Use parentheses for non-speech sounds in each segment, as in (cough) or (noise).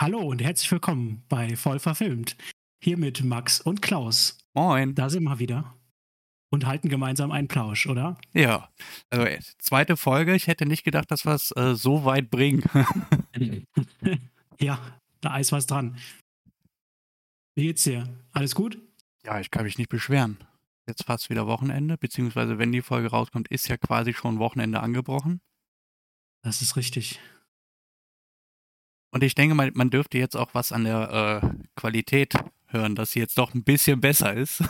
Hallo und herzlich willkommen bei Voll verfilmt. Hier mit Max und Klaus. Moin. Da sind wir wieder. Und halten gemeinsam einen Plausch, oder? Ja. Also zweite Folge. Ich hätte nicht gedacht, dass wir es äh, so weit bringen. (laughs) ja, da ist was dran. Wie geht's dir? Alles gut? Ja, ich kann mich nicht beschweren. Jetzt fast wieder Wochenende, beziehungsweise wenn die Folge rauskommt, ist ja quasi schon Wochenende angebrochen. Das ist richtig. Und ich denke mal, man dürfte jetzt auch was an der äh, Qualität hören, dass sie jetzt doch ein bisschen besser ist.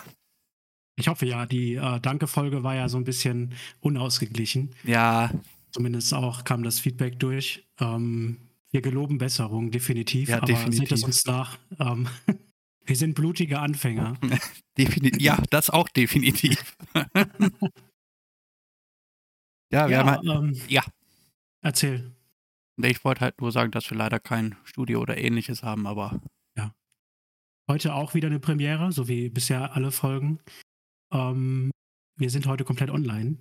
Ich hoffe ja, die äh, Danke-Folge war ja so ein bisschen unausgeglichen. Ja. Zumindest auch kam das Feedback durch. Ähm, wir geloben Besserung, definitiv. Ja, aber definitiv. seht es uns nach. Ähm, (laughs) wir sind blutige Anfänger. (laughs) Ja, das auch definitiv. (laughs) ja, wir ja, haben halt, ähm, ja. Erzähl. Ich wollte halt nur sagen, dass wir leider kein Studio oder ähnliches haben, aber. Ja. Heute auch wieder eine Premiere, so wie bisher alle Folgen. Ähm, wir sind heute komplett online.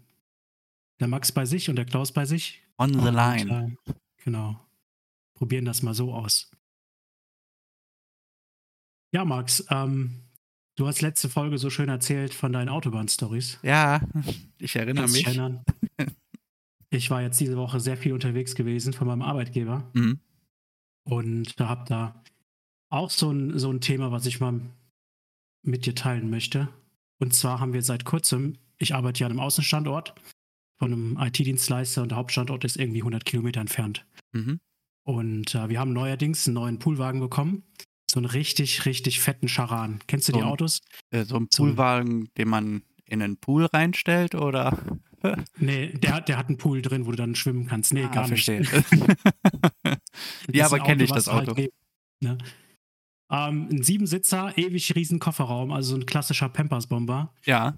Der Max bei sich und der Klaus bei sich. On the und, line. Äh, genau. Probieren das mal so aus. Ja, Max, ähm, du hast letzte Folge so schön erzählt von deinen Autobahn-Stories. Ja, (laughs) ich erinnere Kannst mich. Erinnern? Ich war jetzt diese Woche sehr viel unterwegs gewesen von meinem Arbeitgeber. Mhm. Und da hab da auch so ein, so ein Thema, was ich mal mit dir teilen möchte. Und zwar haben wir seit kurzem, ich arbeite ja an einem Außenstandort von einem IT-Dienstleister und der Hauptstandort ist irgendwie 100 Kilometer entfernt. Mhm. Und äh, wir haben neuerdings einen neuen Poolwagen bekommen. So einen richtig, richtig fetten Charan. Kennst du so die Autos? Äh, so ein Poolwagen, den man in einen Pool reinstellt oder? (laughs) nee, der, der hat einen Pool drin, wo du dann schwimmen kannst. Nee, ah, gar verstehe. nicht. (laughs) (laughs) ja, aber kenne ich das Auto. Halt, ne? ähm, ein Siebensitzer, ewig riesen Kofferraum, also so ein klassischer Pampers-Bomber. Ja.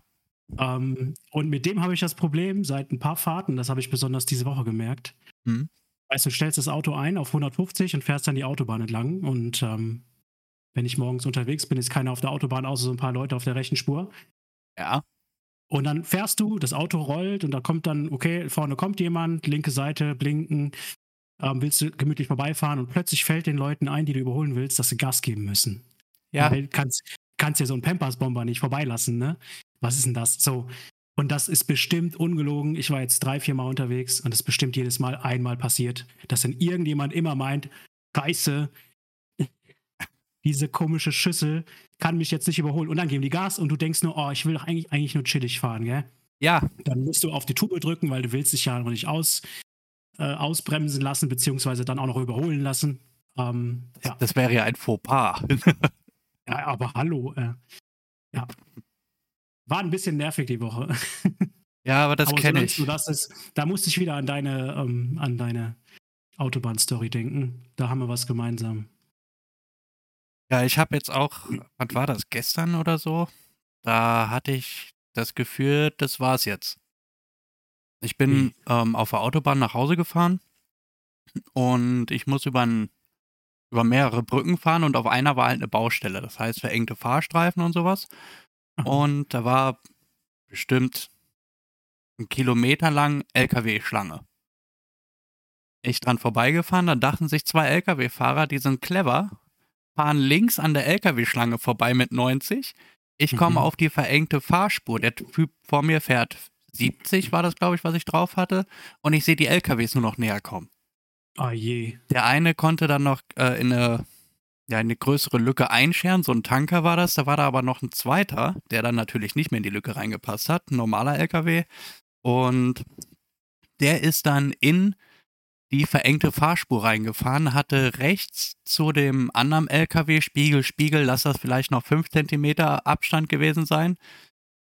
Ähm, und mit dem habe ich das Problem seit ein paar Fahrten, das habe ich besonders diese Woche gemerkt. Hm. Weißt du, stellst das Auto ein auf 150 und fährst dann die Autobahn entlang. Und ähm, wenn ich morgens unterwegs bin, ist keiner auf der Autobahn, außer so ein paar Leute auf der rechten Spur. Ja. Und dann fährst du, das Auto rollt und da kommt dann, okay, vorne kommt jemand, linke Seite, blinken, ähm, willst du gemütlich vorbeifahren und plötzlich fällt den Leuten ein, die du überholen willst, dass sie Gas geben müssen. Ja. Weil kannst, kannst ja so einen Pampers-Bomber nicht vorbeilassen, ne? Was ist denn das? So. Und das ist bestimmt ungelogen. Ich war jetzt drei, vier Mal unterwegs und es ist bestimmt jedes Mal einmal passiert, dass dann irgendjemand immer meint, Scheiße, diese komische Schüssel kann mich jetzt nicht überholen. Und dann geben die Gas und du denkst nur, oh, ich will doch eigentlich, eigentlich nur chillig fahren, gell? Ja. Dann musst du auf die Tube drücken, weil du willst dich ja noch nicht aus, äh, ausbremsen lassen, beziehungsweise dann auch noch überholen lassen. Ähm, ja. Das wäre ja ein Fauxpas. (laughs) ja, aber hallo. Äh, ja. War ein bisschen nervig die Woche. (laughs) ja, aber das kenne ich. Ist, da musste ich wieder an deine, ähm, an deine Autobahn-Story denken. Da haben wir was gemeinsam. Ja, ich habe jetzt auch, was war das, gestern oder so? Da hatte ich das Gefühl, das war's jetzt. Ich bin mhm. ähm, auf der Autobahn nach Hause gefahren und ich muss über, ein, über mehrere Brücken fahren und auf einer war halt eine Baustelle. Das heißt verengte Fahrstreifen und sowas. Mhm. Und da war bestimmt ein Kilometer lang LKW-Schlange. Ich dran vorbeigefahren, dann dachten sich zwei LKW-Fahrer, die sind clever fahren links an der LKW-Schlange vorbei mit 90. Ich komme mhm. auf die verengte Fahrspur. Der Typ vor mir fährt 70, war das, glaube ich, was ich drauf hatte. Und ich sehe die LKWs nur noch näher kommen. Ah je. Der eine konnte dann noch äh, in eine, ja, eine größere Lücke einscheren. So ein Tanker war das. Da war da aber noch ein zweiter, der dann natürlich nicht mehr in die Lücke reingepasst hat. Ein normaler LKW. Und der ist dann in die verengte Fahrspur reingefahren, hatte rechts zu dem anderen LKW Spiegel, Spiegel, lass das vielleicht noch 5 cm Abstand gewesen sein.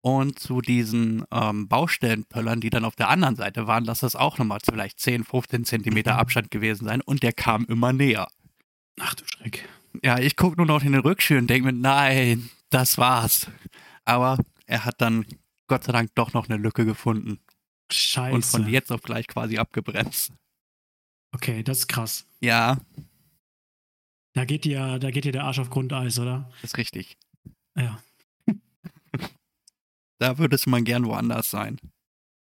Und zu diesen ähm, Baustellenpöllern, die dann auf der anderen Seite waren, lass das auch nochmal vielleicht 10, 15 Zentimeter mhm. Abstand gewesen sein. Und der kam immer näher. Ach du Schreck. Ja, ich gucke nur noch in den Rückschirm und denke mir, nein, das war's. Aber er hat dann Gott sei Dank doch noch eine Lücke gefunden. Scheiße. Und von jetzt auf gleich quasi abgebremst. Okay, das ist krass. Ja. Da geht dir, da geht dir der Arsch auf Grundeis, oder? Das ist richtig. Ja. (laughs) da würdest man gern woanders sein.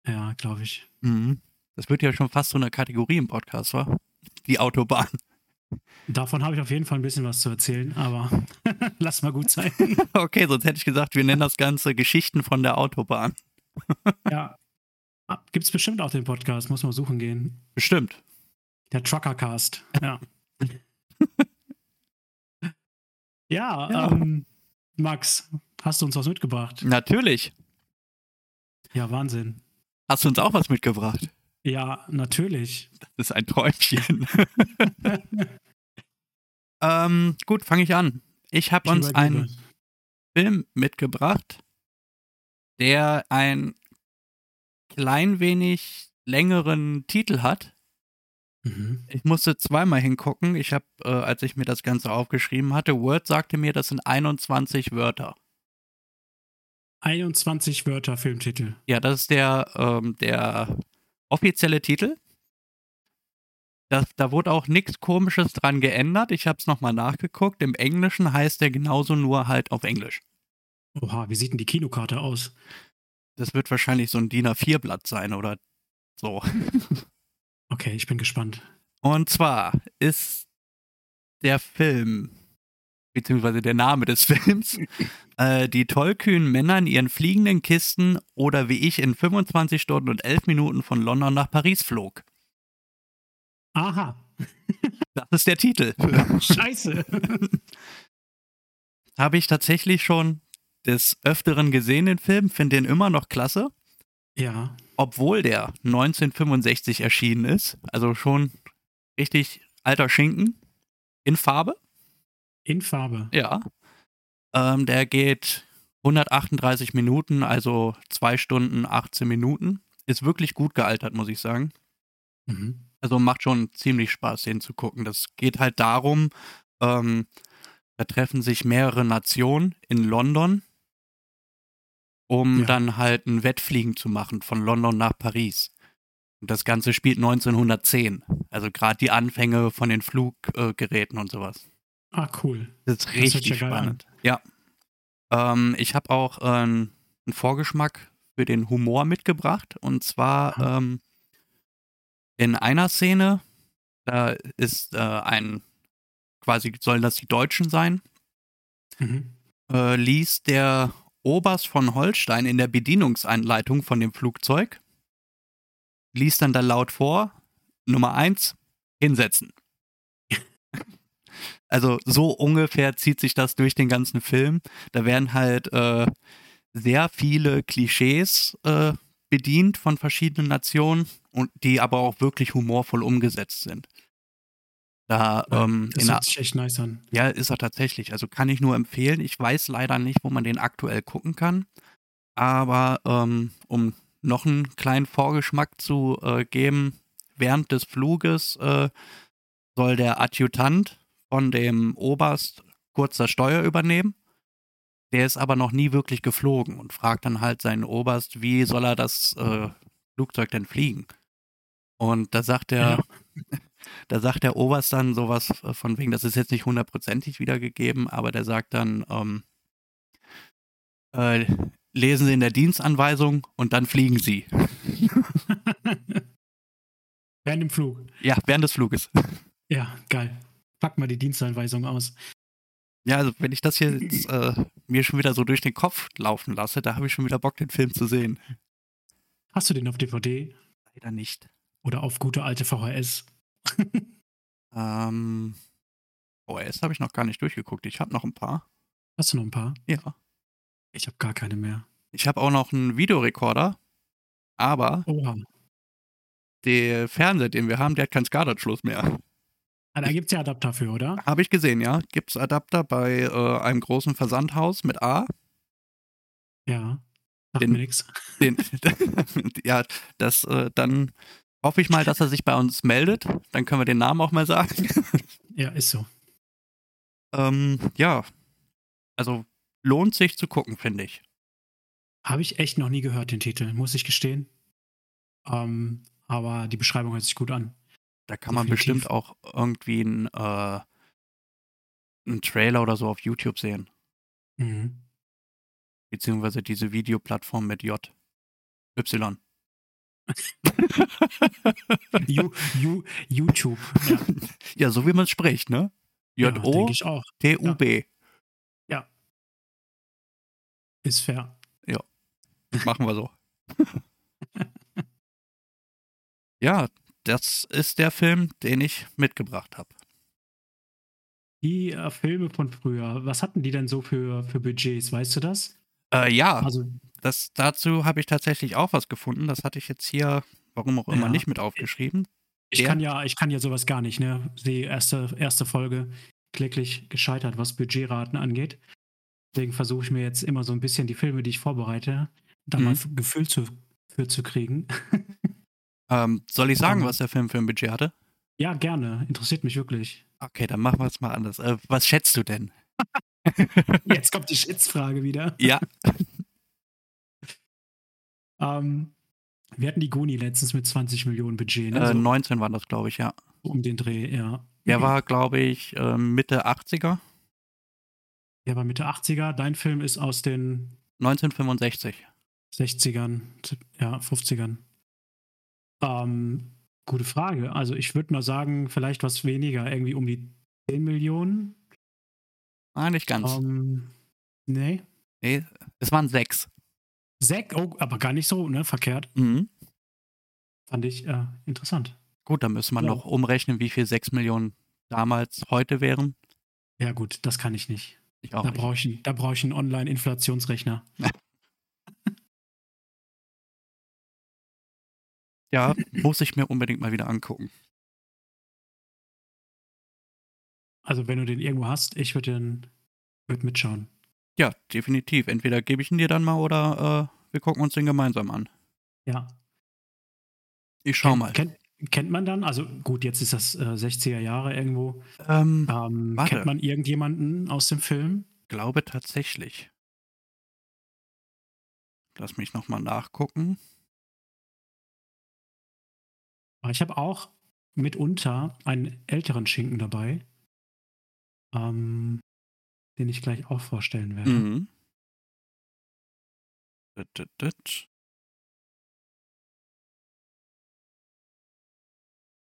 Ja, glaube ich. Mhm. Das wird ja schon fast so eine Kategorie im Podcast, wa? Die Autobahn. Davon habe ich auf jeden Fall ein bisschen was zu erzählen, aber (laughs) lass mal gut sein. (laughs) Okay, sonst hätte ich gesagt, wir nennen das Ganze Geschichten von der Autobahn. ja. Gibt es bestimmt auch den Podcast, muss man suchen gehen. Bestimmt. Der Truckercast, ja. (laughs) ja, ja. Ähm, Max, hast du uns was mitgebracht? Natürlich. Ja, Wahnsinn. Hast du uns auch was mitgebracht? Ja, natürlich. Das ist ein Träumchen. (laughs) ähm, gut, fange ich an. Ich habe uns einen Film mitgebracht, der ein klein wenig längeren Titel hat. Mhm. Ich musste zweimal hingucken. Ich habe, äh, als ich mir das Ganze aufgeschrieben hatte, Word sagte mir, das sind 21 Wörter. 21 Wörter Filmtitel. Ja, das ist der, ähm, der offizielle Titel. Das, da wurde auch nichts Komisches dran geändert. Ich habe es nochmal nachgeguckt. Im Englischen heißt der genauso nur halt auf Englisch. Oha, wie sieht denn die Kinokarte aus? Das wird wahrscheinlich so ein DIN A4-Blatt sein oder so. (laughs) Okay, ich bin gespannt. Und zwar ist der Film, beziehungsweise der Name des (laughs) Films, äh, die tollkühnen Männer in ihren fliegenden Kisten oder wie ich in 25 Stunden und 11 Minuten von London nach Paris flog. Aha. Das ist der Titel. (laughs) Scheiße. Habe ich tatsächlich schon des Öfteren gesehen, den Film, finde den immer noch klasse. Ja. Obwohl der 1965 erschienen ist, also schon richtig alter Schinken, in Farbe. In Farbe. Ja. Ähm, der geht 138 Minuten, also 2 Stunden 18 Minuten. Ist wirklich gut gealtert, muss ich sagen. Mhm. Also macht schon ziemlich Spaß, den zu gucken. Das geht halt darum, ähm, da treffen sich mehrere Nationen in London um ja. dann halt ein Wettfliegen zu machen von London nach Paris. Und das Ganze spielt 1910. Also gerade die Anfänge von den Fluggeräten äh, und sowas. Ah, cool. Das ist richtig das spannend. Ja. Ähm, ich habe auch äh, einen Vorgeschmack für den Humor mitgebracht. Und zwar ähm, in einer Szene, da ist äh, ein, quasi sollen das die Deutschen sein, mhm. äh, liest der Oberst von Holstein in der Bedienungsanleitung von dem Flugzeug, liest dann da laut vor, Nummer eins, hinsetzen. (laughs) also so ungefähr zieht sich das durch den ganzen Film. Da werden halt äh, sehr viele Klischees äh, bedient von verschiedenen Nationen und die aber auch wirklich humorvoll umgesetzt sind. Da, ja, ähm, das hört sich echt nice an. Ja, ist er tatsächlich. Also kann ich nur empfehlen. Ich weiß leider nicht, wo man den aktuell gucken kann. Aber ähm, um noch einen kleinen Vorgeschmack zu äh, geben, während des Fluges äh, soll der Adjutant von dem Oberst kurz das Steuer übernehmen. Der ist aber noch nie wirklich geflogen und fragt dann halt seinen Oberst, wie soll er das äh, Flugzeug denn fliegen? Und da sagt er, ja. (laughs) Da sagt der Oberst dann sowas von wegen, das ist jetzt nicht hundertprozentig wiedergegeben, aber der sagt dann, ähm, äh, lesen Sie in der Dienstanweisung und dann fliegen Sie. (laughs) während dem Flug. Ja, während des Fluges. Ja, geil. Pack mal die Dienstanweisung aus. Ja, also wenn ich das hier jetzt, äh, mir schon wieder so durch den Kopf laufen lasse, da habe ich schon wieder Bock, den Film zu sehen. Hast du den auf DVD? Leider nicht. Oder auf gute alte VHS? (laughs) ähm, OS habe ich noch gar nicht durchgeguckt. Ich habe noch ein paar. Hast du noch ein paar? Ja. Ich habe gar keine mehr. Ich habe auch noch einen Videorekorder, aber Oha. der Fernseher, den wir haben, der hat keinen SCART-Anschluss mehr. Ah, da gibt es ja Adapter für, oder? Habe ich gesehen, ja. Gibt es Adapter bei äh, einem großen Versandhaus mit A. Ja. Sagt den, mir nichts. (laughs) (laughs) ja, das äh, dann hoffe ich mal, dass er sich bei uns meldet. Dann können wir den Namen auch mal sagen. (laughs) Ja, ist so. ähm, ja, also lohnt sich zu gucken, finde ich. Habe ich echt noch nie gehört, den Titel, muss ich gestehen. Ähm, aber die Beschreibung hört sich gut an. Da kann Definitiv. man bestimmt auch irgendwie einen, äh, einen Trailer oder so auf YouTube sehen. Mhm. Beziehungsweise diese Videoplattform mit J. Y. you, you, YouTube. Ja. ja, so wie man spricht, ne? Ja, denke ich auch. J-O-T-U-B. Ist fair. Machen wir so. (laughs) ja, das ist der Film, den ich mitgebracht habe. Die äh, Filme von früher, was hatten die denn so für, für Budgets? Weißt du das? Äh, ja, Also, das, dazu habe ich tatsächlich auch was gefunden. Das hatte ich jetzt hier, warum auch immer, Ja. nicht mit aufgeschrieben. ich Der- kann ja, ich kann ja sowas gar nicht, ne? Die erste, erste Folge kläglich gescheitert, was Budgetraten angeht. Deswegen versuche ich mir jetzt immer so ein bisschen die Filme, die ich vorbereite, da mal Mhm. ein Gefühl zu, für zu kriegen. (laughs) Ähm, soll ich sagen, Ähm. was der Film für ein Budget hatte? ja, gerne. Interessiert mich wirklich. Okay, dann machen wir es mal anders. Äh, was schätzt du denn? (laughs) Jetzt kommt die Schätzfrage wieder. Ja, (laughs) Ähm, wir hatten die Goni letztens mit 20 Millionen Budget, ne? äh, so 19 waren das, glaube ich, ja. um den Dreh, ja. Der war, glaube ich, äh, Mitte 80er, Der war Mitte 80er. Dein Film ist aus den 1965. 60ern, ja, 50ern. Ähm, gute Frage. Also ich würde mal sagen, vielleicht was weniger, irgendwie um die 10 Millionen. Ah, nicht ganz. Ähm, nee. Nee, es waren sechs. Sek, oh, aber gar nicht so, ne? Verkehrt. Mhm. Fand ich äh, interessant. Gut, dann müsste man Ja. noch umrechnen, wie viel 6 Millionen damals heute wären. Ja, gut, das kann ich nicht. Ich auch Da nicht. brauche ich, da brauch ich einen Online-Inflationsrechner. (laughs) Ja, muss ich mir unbedingt mal wieder angucken. Also, wenn du den irgendwo hast, ich würde den würd mitschauen. Ja, definitiv. Entweder gebe ich ihn dir dann mal oder äh, wir gucken uns den gemeinsam an. Ja. Ich schau Kennt- mal. Kennt, kennt man dann, also gut, jetzt ist das äh, 60er Jahre irgendwo. Ähm, Ähm, kennt man irgendjemanden aus dem Film? glaube tatsächlich. Lass mich nochmal nachgucken. Ich habe auch mitunter einen älteren Schinken dabei, ähm, den ich gleich auch vorstellen werde. Mhm.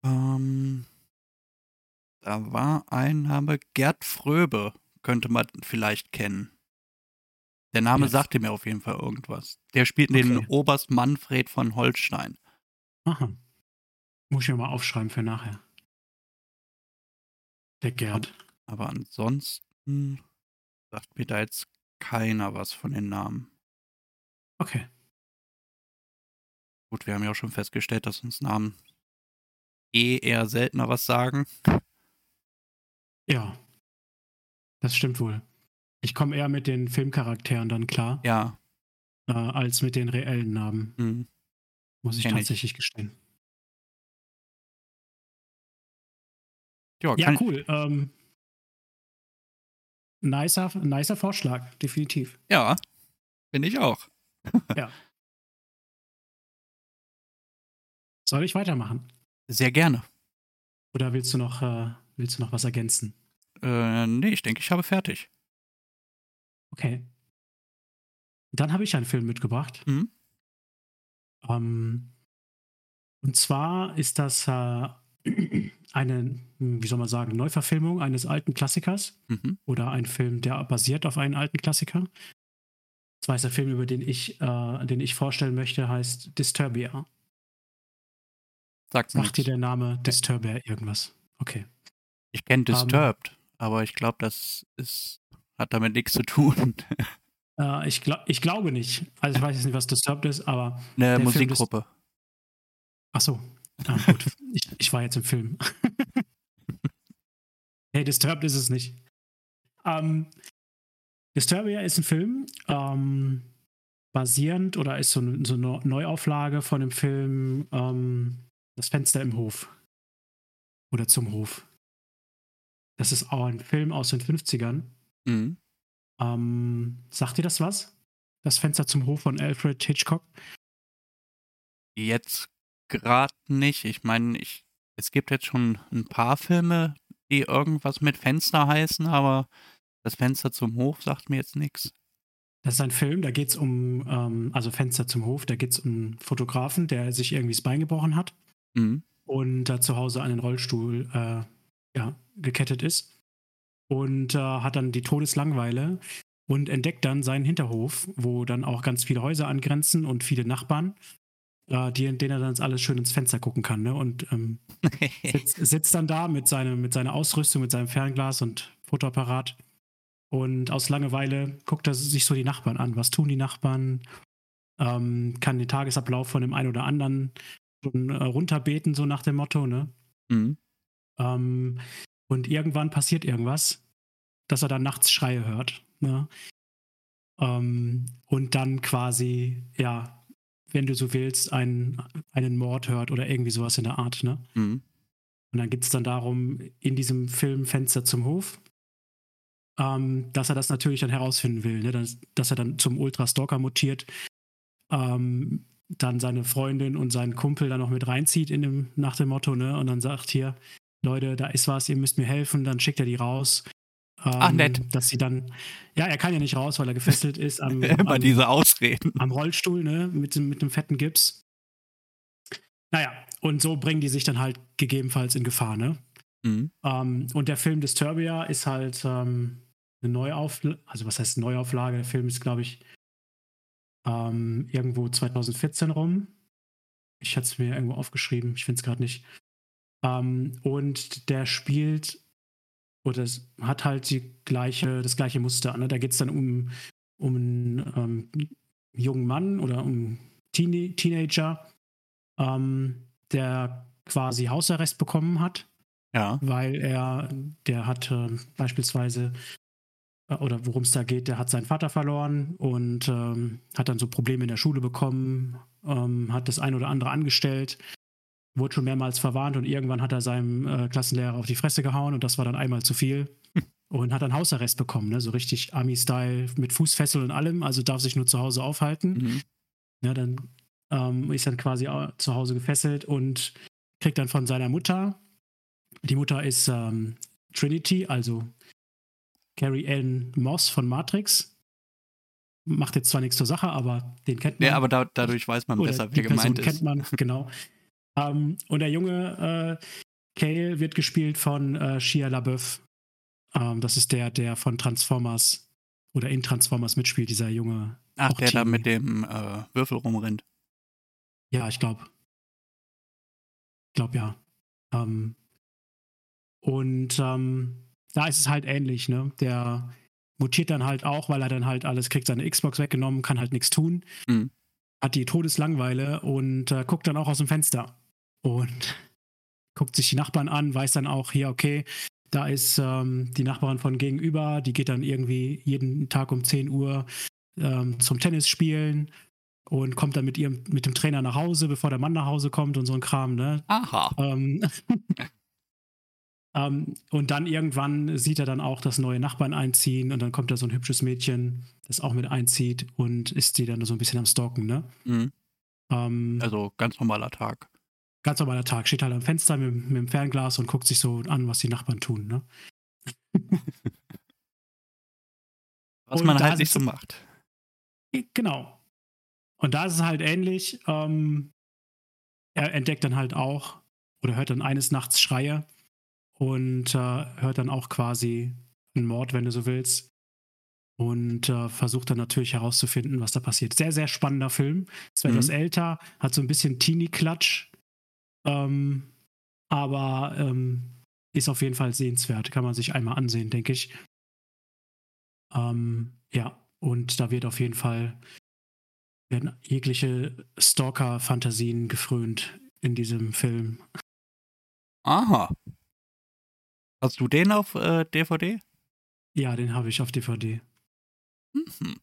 Ähm, da war ein Name, Gerd Fröbe, könnte man vielleicht kennen. Der Name Gerd- sagte mir auf jeden Fall irgendwas. Der spielt den Okay. Oberst Manfred von Holstein. Aha. Muss ich mir mal aufschreiben für nachher. Der Gerd. Aber ansonsten sagt mir da jetzt keiner was von den Namen. Okay. Gut, wir haben ja auch schon festgestellt, dass uns Namen eh eher seltener was sagen. Ja. Das stimmt wohl. Ich komme eher mit den Filmcharakteren dann klar, Ja, äh, als mit den reellen Namen, hm. muss ich Kenn ich. tatsächlich gestehen. ja, Ja, cool. Ähm, nicer, nicer Vorschlag, definitiv. ja, bin ich auch. (laughs) (laughs) Soll ich weitermachen? Sehr gerne. Oder willst du noch, äh, willst du noch was ergänzen? Äh, nee, ich denke, ich habe fertig. Okay. Dann habe ich einen Film mitgebracht. Mhm. Ähm, und zwar ist das äh, eine, wie soll man sagen, Neuverfilmung eines alten Klassikers Mhm. oder ein Film, der basiert auf einem alten Klassiker. Zwar ist der Film, über den ich, äh, den ich vorstellen möchte, heißt Disturbia. Sag's Sagt dir der Name Disturbia irgendwas? Okay. Ich kenne Ähm, Disturbed, aber ich glaube, das ist, hat damit nichts zu tun. Äh, ich, glaub, ich glaube nicht. Also ich weiß jetzt nicht, was Disturbed ist, aber Eine Musikgruppe. Ach so. Ah, gut. ich, ich war jetzt im Film. (laughs) hey, Disturbed ist es nicht. Ähm, Disturbia ist ein Film, ähm, basierend oder ist so, eine- so eine Neuauflage von dem Film ähm, Das Fenster im Hof. Oder zum Hof. Das ist auch ein Film aus den 50ern. Mhm. Ähm, sagt dir das was? Das Fenster zum Hof von Alfred Hitchcock? Jetzt gerade nicht. Ich meine, ich, es gibt jetzt schon ein paar Filme, die irgendwas mit Fenster heißen, aber das Fenster zum Hof sagt mir jetzt nichts. Das ist ein Film, da geht es um, ähm, also Fenster zum Hof, da geht es um einen Fotografen, der sich irgendwie das Bein gebrochen hat Mhm. und da zu Hause an den Rollstuhl äh, ja, gekettet ist. und äh, hat dann die Todeslangweile und entdeckt dann seinen Hinterhof, wo dann auch ganz viele Häuser angrenzen und viele Nachbarn, äh, die, denen er dann alles schön ins Fenster gucken kann. Ne? Und ähm, (laughs) sitzt, sitzt, dann da mit, seine, mit seiner Ausrüstung, mit seinem Fernglas und Fotoapparat. Und aus Langeweile guckt er sich so die Nachbarn an. Was tun die Nachbarn? Ähm, kann den Tagesablauf von dem einen oder anderen schon äh, runterbeten, so nach dem Motto, ne? Mhm. Ähm, und irgendwann passiert irgendwas, dass er dann nachts Schreie hört. Ne? Ähm, und dann quasi, ja, wenn du so willst, einen, einen Mord hört oder irgendwie sowas in der Art. Ne? Mhm. Und dann geht es dann darum, in diesem Film Fenster zum Hof, ähm, dass er das natürlich dann herausfinden will, ne? dass, dass er dann zum Ultra-Stalker mutiert, ähm, dann seine Freundin und seinen Kumpel dann noch mit reinzieht in dem, nach dem Motto, ne? Und dann sagt hier, Leute, da ist was, ihr müsst mir helfen, dann schickt er die raus. Ähm, Ach, nett. Dass sie dann, ja, er kann ja nicht raus, weil er gefesselt ist am, (laughs) Immer diese Ausreden. am Rollstuhl, ne, mit, mit dem fetten Gips. Naja, und so bringen die sich dann halt gegebenenfalls in Gefahr, ne? Mhm. Ähm, und der Film Disturbia ist halt ähm, eine Neuauflage, also was heißt Neuauflage? Der Film ist, glaube ich, ähm, irgendwo 2014 rum. Ich hatte es mir irgendwo aufgeschrieben, ich finde es gerade nicht. Ähm, und der spielt oder hat halt die gleiche, das gleiche Muster. Ne? Da geht es dann um, um einen ähm, jungen Mann oder um Teen Teenager, ähm, der quasi Hausarrest bekommen hat. Ja. Weil er, der hat äh, beispielsweise, äh, oder worum es da geht, der hat seinen Vater verloren und ähm, hat dann so Probleme in der Schule bekommen, ähm, hat das ein oder andere angestellt, wurde schon mehrmals verwarnt und irgendwann hat er seinem äh, Klassenlehrer auf die Fresse gehauen und das war dann einmal zu viel. (laughs) und hat dann Hausarrest bekommen, ne? so richtig Army-Style mit Fußfessel und allem, also darf sich nur zu Hause aufhalten. Mhm. Ja, dann ähm, ist dann quasi zu Hause gefesselt und kriegt dann von seiner Mutter, die Mutter ist ähm, Trinity, also Carrie Ann Moss von Matrix. Macht jetzt zwar nichts zur Sache, aber den kennt man. Ja, aber da, dadurch weiß man besser, wer gemeint ist. kennt man, genau. (laughs) Ähm, und der junge äh, Kale wird gespielt von äh, Shia LaBeouf. Ähm, das ist der, der von Transformers oder in Transformers mitspielt, dieser junge. Ach, der da mit dem äh, Würfel rumrennt. Ja, ich glaube. Ich glaube ja. Ähm, und ähm, da ist es halt ähnlich, ne? Der mutiert dann halt auch, weil er dann halt alles kriegt, seine Xbox weggenommen, kann halt nichts tun. Mhm. Hat die Todeslangweile und äh, guckt dann auch aus dem Fenster und guckt sich die Nachbarn an, weiß dann auch hier, okay, da ist ähm, die Nachbarin von gegenüber, die geht dann irgendwie jeden Tag um 10 Uhr ähm, zum Tennis spielen und kommt dann mit ihrem, mit dem Trainer nach Hause, bevor der Mann nach Hause kommt und so ein Kram, ne? Aha. Ähm, (laughs) ähm, und dann irgendwann sieht er dann auch, dass neue Nachbarn einziehen und dann kommt da so ein hübsches Mädchen, das auch mit einzieht und ist die dann so ein bisschen am Stalken, ne? Mhm. Ähm, also ganz normaler Tag ganz normaler Tag, steht halt am Fenster mit, mit dem Fernglas und guckt sich so an, was die Nachbarn tun. Ne? (laughs) was und man halt nicht so macht. Genau. Und da ist es halt ähnlich. Ähm, er entdeckt dann halt auch oder hört dann eines Nachts Schreie und äh, hört dann auch quasi einen Mord, wenn du so willst. Und äh, versucht dann natürlich herauszufinden, was da passiert. Sehr, sehr spannender Film. Ist mhm. etwas älter, hat so ein bisschen Teenie-Klatsch ähm, aber ähm, ist auf jeden Fall sehenswert. Kann man sich einmal ansehen, denke ich. Ähm, ja, und da wird auf jeden Fall werden jegliche Stalker-Fantasien gefrönt in diesem Film. Aha. Hast du den auf äh, DVD? Ja, den habe ich auf DVD. Mhm.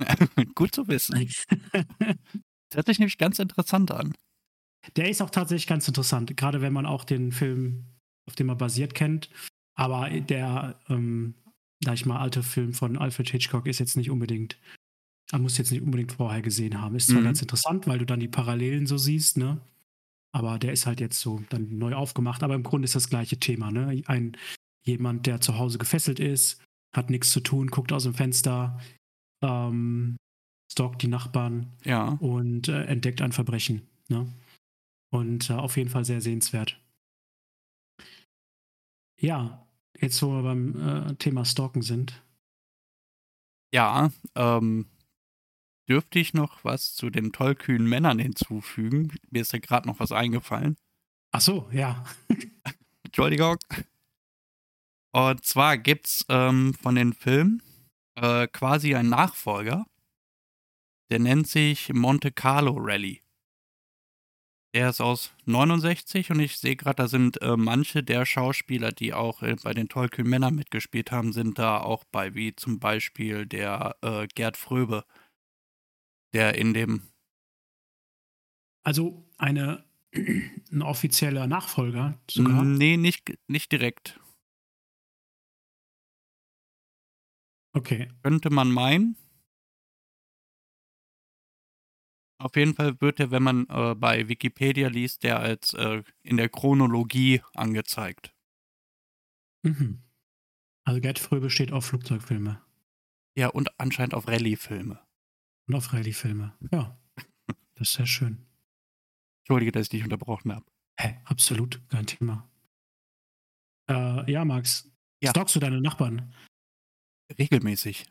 (laughs) Gut zu wissen. das (laughs) hört sich nämlich ganz interessant an. Der ist auch tatsächlich ganz interessant, gerade wenn man auch den Film, auf dem er basiert, kennt. Aber der, ähm, da ich mal alte Film von Alfred Hitchcock ist jetzt nicht unbedingt, man muss jetzt nicht unbedingt vorher gesehen haben. Ist zwar mhm. ganz interessant, weil du dann die Parallelen so siehst, ne? Aber der ist halt jetzt so dann neu aufgemacht. Aber im Grunde ist das gleiche Thema, ne? Ein jemand, der zu Hause gefesselt ist, hat nichts zu tun, guckt aus dem Fenster, ähm, stalkt die Nachbarn ja. und äh, entdeckt ein Verbrechen. Ne? Und äh, auf jeden Fall sehr sehenswert. Ja, jetzt wo wir beim äh, Thema Stalken sind. Ja, ähm, dürfte ich noch was zu den tollkühnen Männern hinzufügen? Mir ist ja gerade noch was eingefallen. Ach so, ja. (laughs) Entschuldigung. Und zwar gibt's ähm, von den Filmen äh, quasi einen Nachfolger. Der nennt sich Monte Carlo Rally. Der ist aus 69 und ich sehe gerade, da sind äh, manche der Schauspieler, die auch äh, bei den tollkühnen Männern mitgespielt haben, sind da auch bei, wie zum Beispiel der äh, Gerd Fröbe, der in dem. Also eine, (clears throat) ein offizieller Nachfolger sogar? Nee, nicht, nicht direkt. Okay. Könnte man meinen. Auf jeden Fall wird er, wenn man äh, bei Wikipedia liest, der als äh, in der Chronologie angezeigt. Mhm. Also Gerd Fröbe steht auf Flugzeugfilme. Ja, und anscheinend auf Rallye-Filme. Und auf Rallye-Filme. Ja. (laughs) Das ist sehr schön. Entschuldige, dass ich dich unterbrochen habe. Hä, absolut, kein Thema. Äh, ja, Max. Ja. Stalkst du deine Nachbarn? Regelmäßig.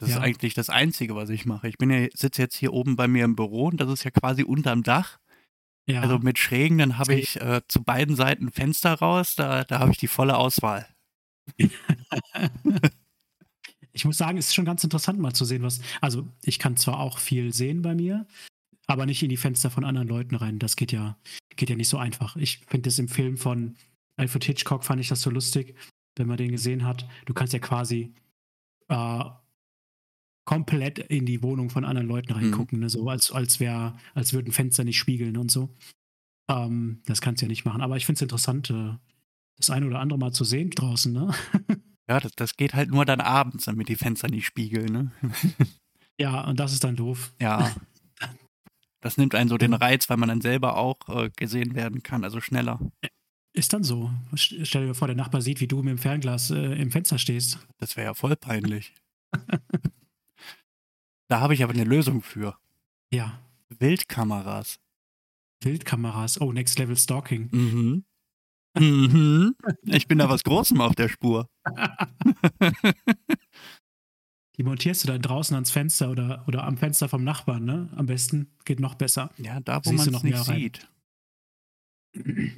Das Ja. ist eigentlich das Einzige, was ich mache. Ich bin ja, sitze jetzt hier oben bei mir im Büro und das ist ja quasi unterm Dach. Ja. Also mit Schrägen, dann habe ich äh, zu beiden Seiten Fenster raus, da, da habe ich die volle Auswahl. (laughs) ich muss sagen, es ist schon ganz interessant mal zu sehen, was. Also, ich kann zwar auch viel sehen bei mir, aber nicht in die Fenster von anderen Leuten rein. Das geht ja, geht ja nicht so einfach. Ich finde das im Film von Alfred Hitchcock fand ich das so lustig, wenn man den gesehen hat. Du kannst ja quasi äh, komplett in die Wohnung von anderen Leuten reingucken, ne? so als, als wäre, als würden Fenster nicht spiegeln und so. Ähm, das kannst du ja nicht machen. Aber ich finde es interessant, äh, das eine oder andere mal zu sehen draußen, ne? (laughs) Ja, das, das geht halt nur dann abends, damit die Fenster nicht spiegeln. Ne? Ja, und das ist dann doof. Ja. (laughs) Das nimmt einen so den Reiz, weil man dann selber auch äh, gesehen werden kann, also schneller. Ist dann so. St- Stell dir vor, der Nachbar sieht, wie du mit dem Fernglas äh, im Fenster stehst. Das wäre ja voll peinlich. (laughs) da habe ich aber eine Lösung für. Ja. Wildkameras. Wildkameras. Oh, Next Level Stalking. Mhm. (laughs) Mhm. Ich bin da was Großem auf der Spur. (laughs) Die montierst du dann draußen ans Fenster oder, oder am Fenster vom Nachbarn, ne? Am besten. Geht noch besser. Ja, da, wo man es noch nicht mehr rein. sieht.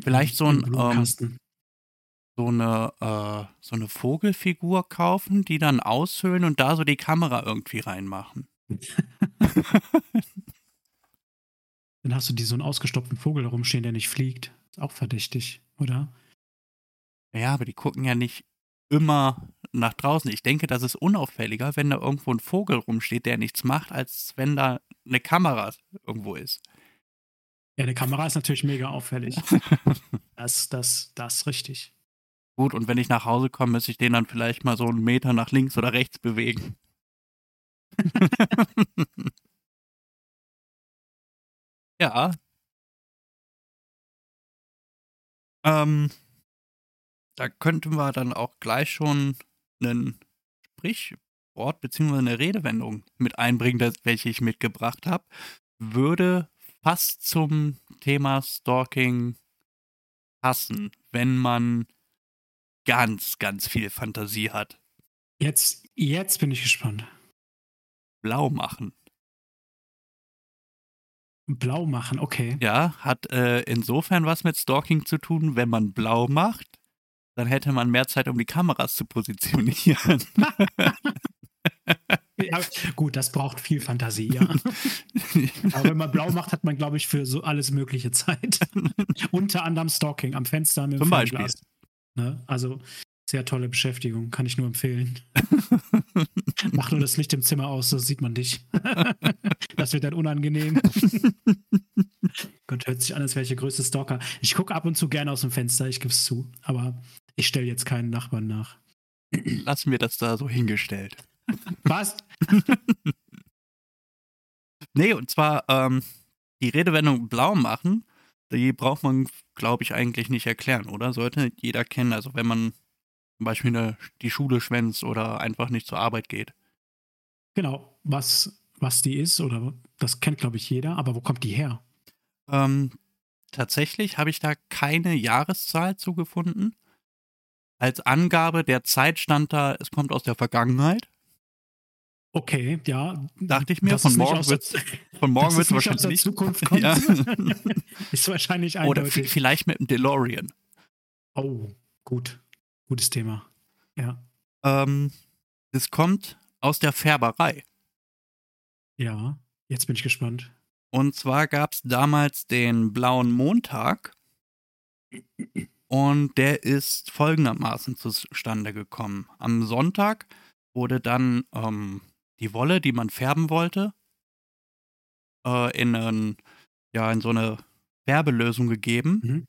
Vielleicht so ein, Blumenkasten. So eine, äh, so eine Vogelfigur kaufen, die dann aushöhlen und da so die Kamera irgendwie reinmachen. (laughs) Dann hast du die so einen ausgestopften Vogel herumstehen, der nicht fliegt. Ist auch verdächtig, oder? Ja, aber die gucken ja nicht immer nach draußen. Ich denke, das ist unauffälliger, wenn da irgendwo ein Vogel rumsteht, der nichts macht, als wenn da eine Kamera irgendwo ist. Ja, eine Kamera ist natürlich mega auffällig. (laughs) Das, das, das ist richtig. Gut, und wenn ich nach Hause komme, müsste ich den dann vielleicht mal so einen Meter nach links oder rechts bewegen. (laughs) ja. Ähm, da könnten wir dann auch gleich schon einen Sprichwort bzw. eine Redewendung mit einbringen, das, welche ich mitgebracht habe. Würde fast zum Thema Stalking passen, wenn man ganz, ganz viel Fantasie hat. Jetzt, jetzt bin ich gespannt. Blau machen. Blau machen, okay. Ja, hat äh, insofern was mit Stalking zu tun, wenn man blau macht, dann hätte man mehr Zeit, um die Kameras zu positionieren. (laughs) Ja, gut, das braucht viel Fantasie, ja. (laughs) Aber wenn man blau macht, hat man, glaube ich, für so alles mögliche Zeit. (laughs) Unter anderem Stalking am Fenster mit dem Zum Beispiel. Ne? Also sehr tolle Beschäftigung, kann ich nur empfehlen. (laughs) Mach nur das Licht im Zimmer aus, so sieht man dich. (laughs) das wird dann unangenehm. (laughs) Gott, hört sich an, als wäre ich der größte Stalker. Ich gucke ab und zu gerne aus dem Fenster, ich gebe es zu. Aber ich stelle jetzt keinen Nachbarn nach. (clears throat) Lassen wir das da so hingestellt. Was? Nee, und zwar ähm, die Redewendung blau machen, die braucht man, glaube ich, eigentlich nicht erklären, oder? Sollte jeder kennen. Also wenn man zum Beispiel eine, die Schule schwänzt oder einfach nicht zur Arbeit geht. Genau, was, was die ist, oder das kennt, glaube ich, jeder, aber wo kommt die her? Ähm, tatsächlich habe ich da keine Jahreszahl zugefunden. als Angabe der Zeit stand da, es kommt aus der Vergangenheit. Okay, ja. Dachte ich mir, (laughs) von morgen der- von morgen wird's es nicht aus der wahrscheinlich. Zukunft kommt. (laughs) Ja. (laughs) ist wahrscheinlich Oder eindeutig. vielleicht mit dem DeLorean. Oh, gut. Gutes Thema. Ja. Ähm, es kommt aus der Färberei. Ja. Jetzt bin ich gespannt. Und zwar gab es damals den Blauen Montag. Und der ist folgendermaßen zustande gekommen. Am Sonntag wurde dann ähm, die Wolle, die man färben wollte, äh, in, einen, ja, in so eine Färbelösung gegeben. Mhm.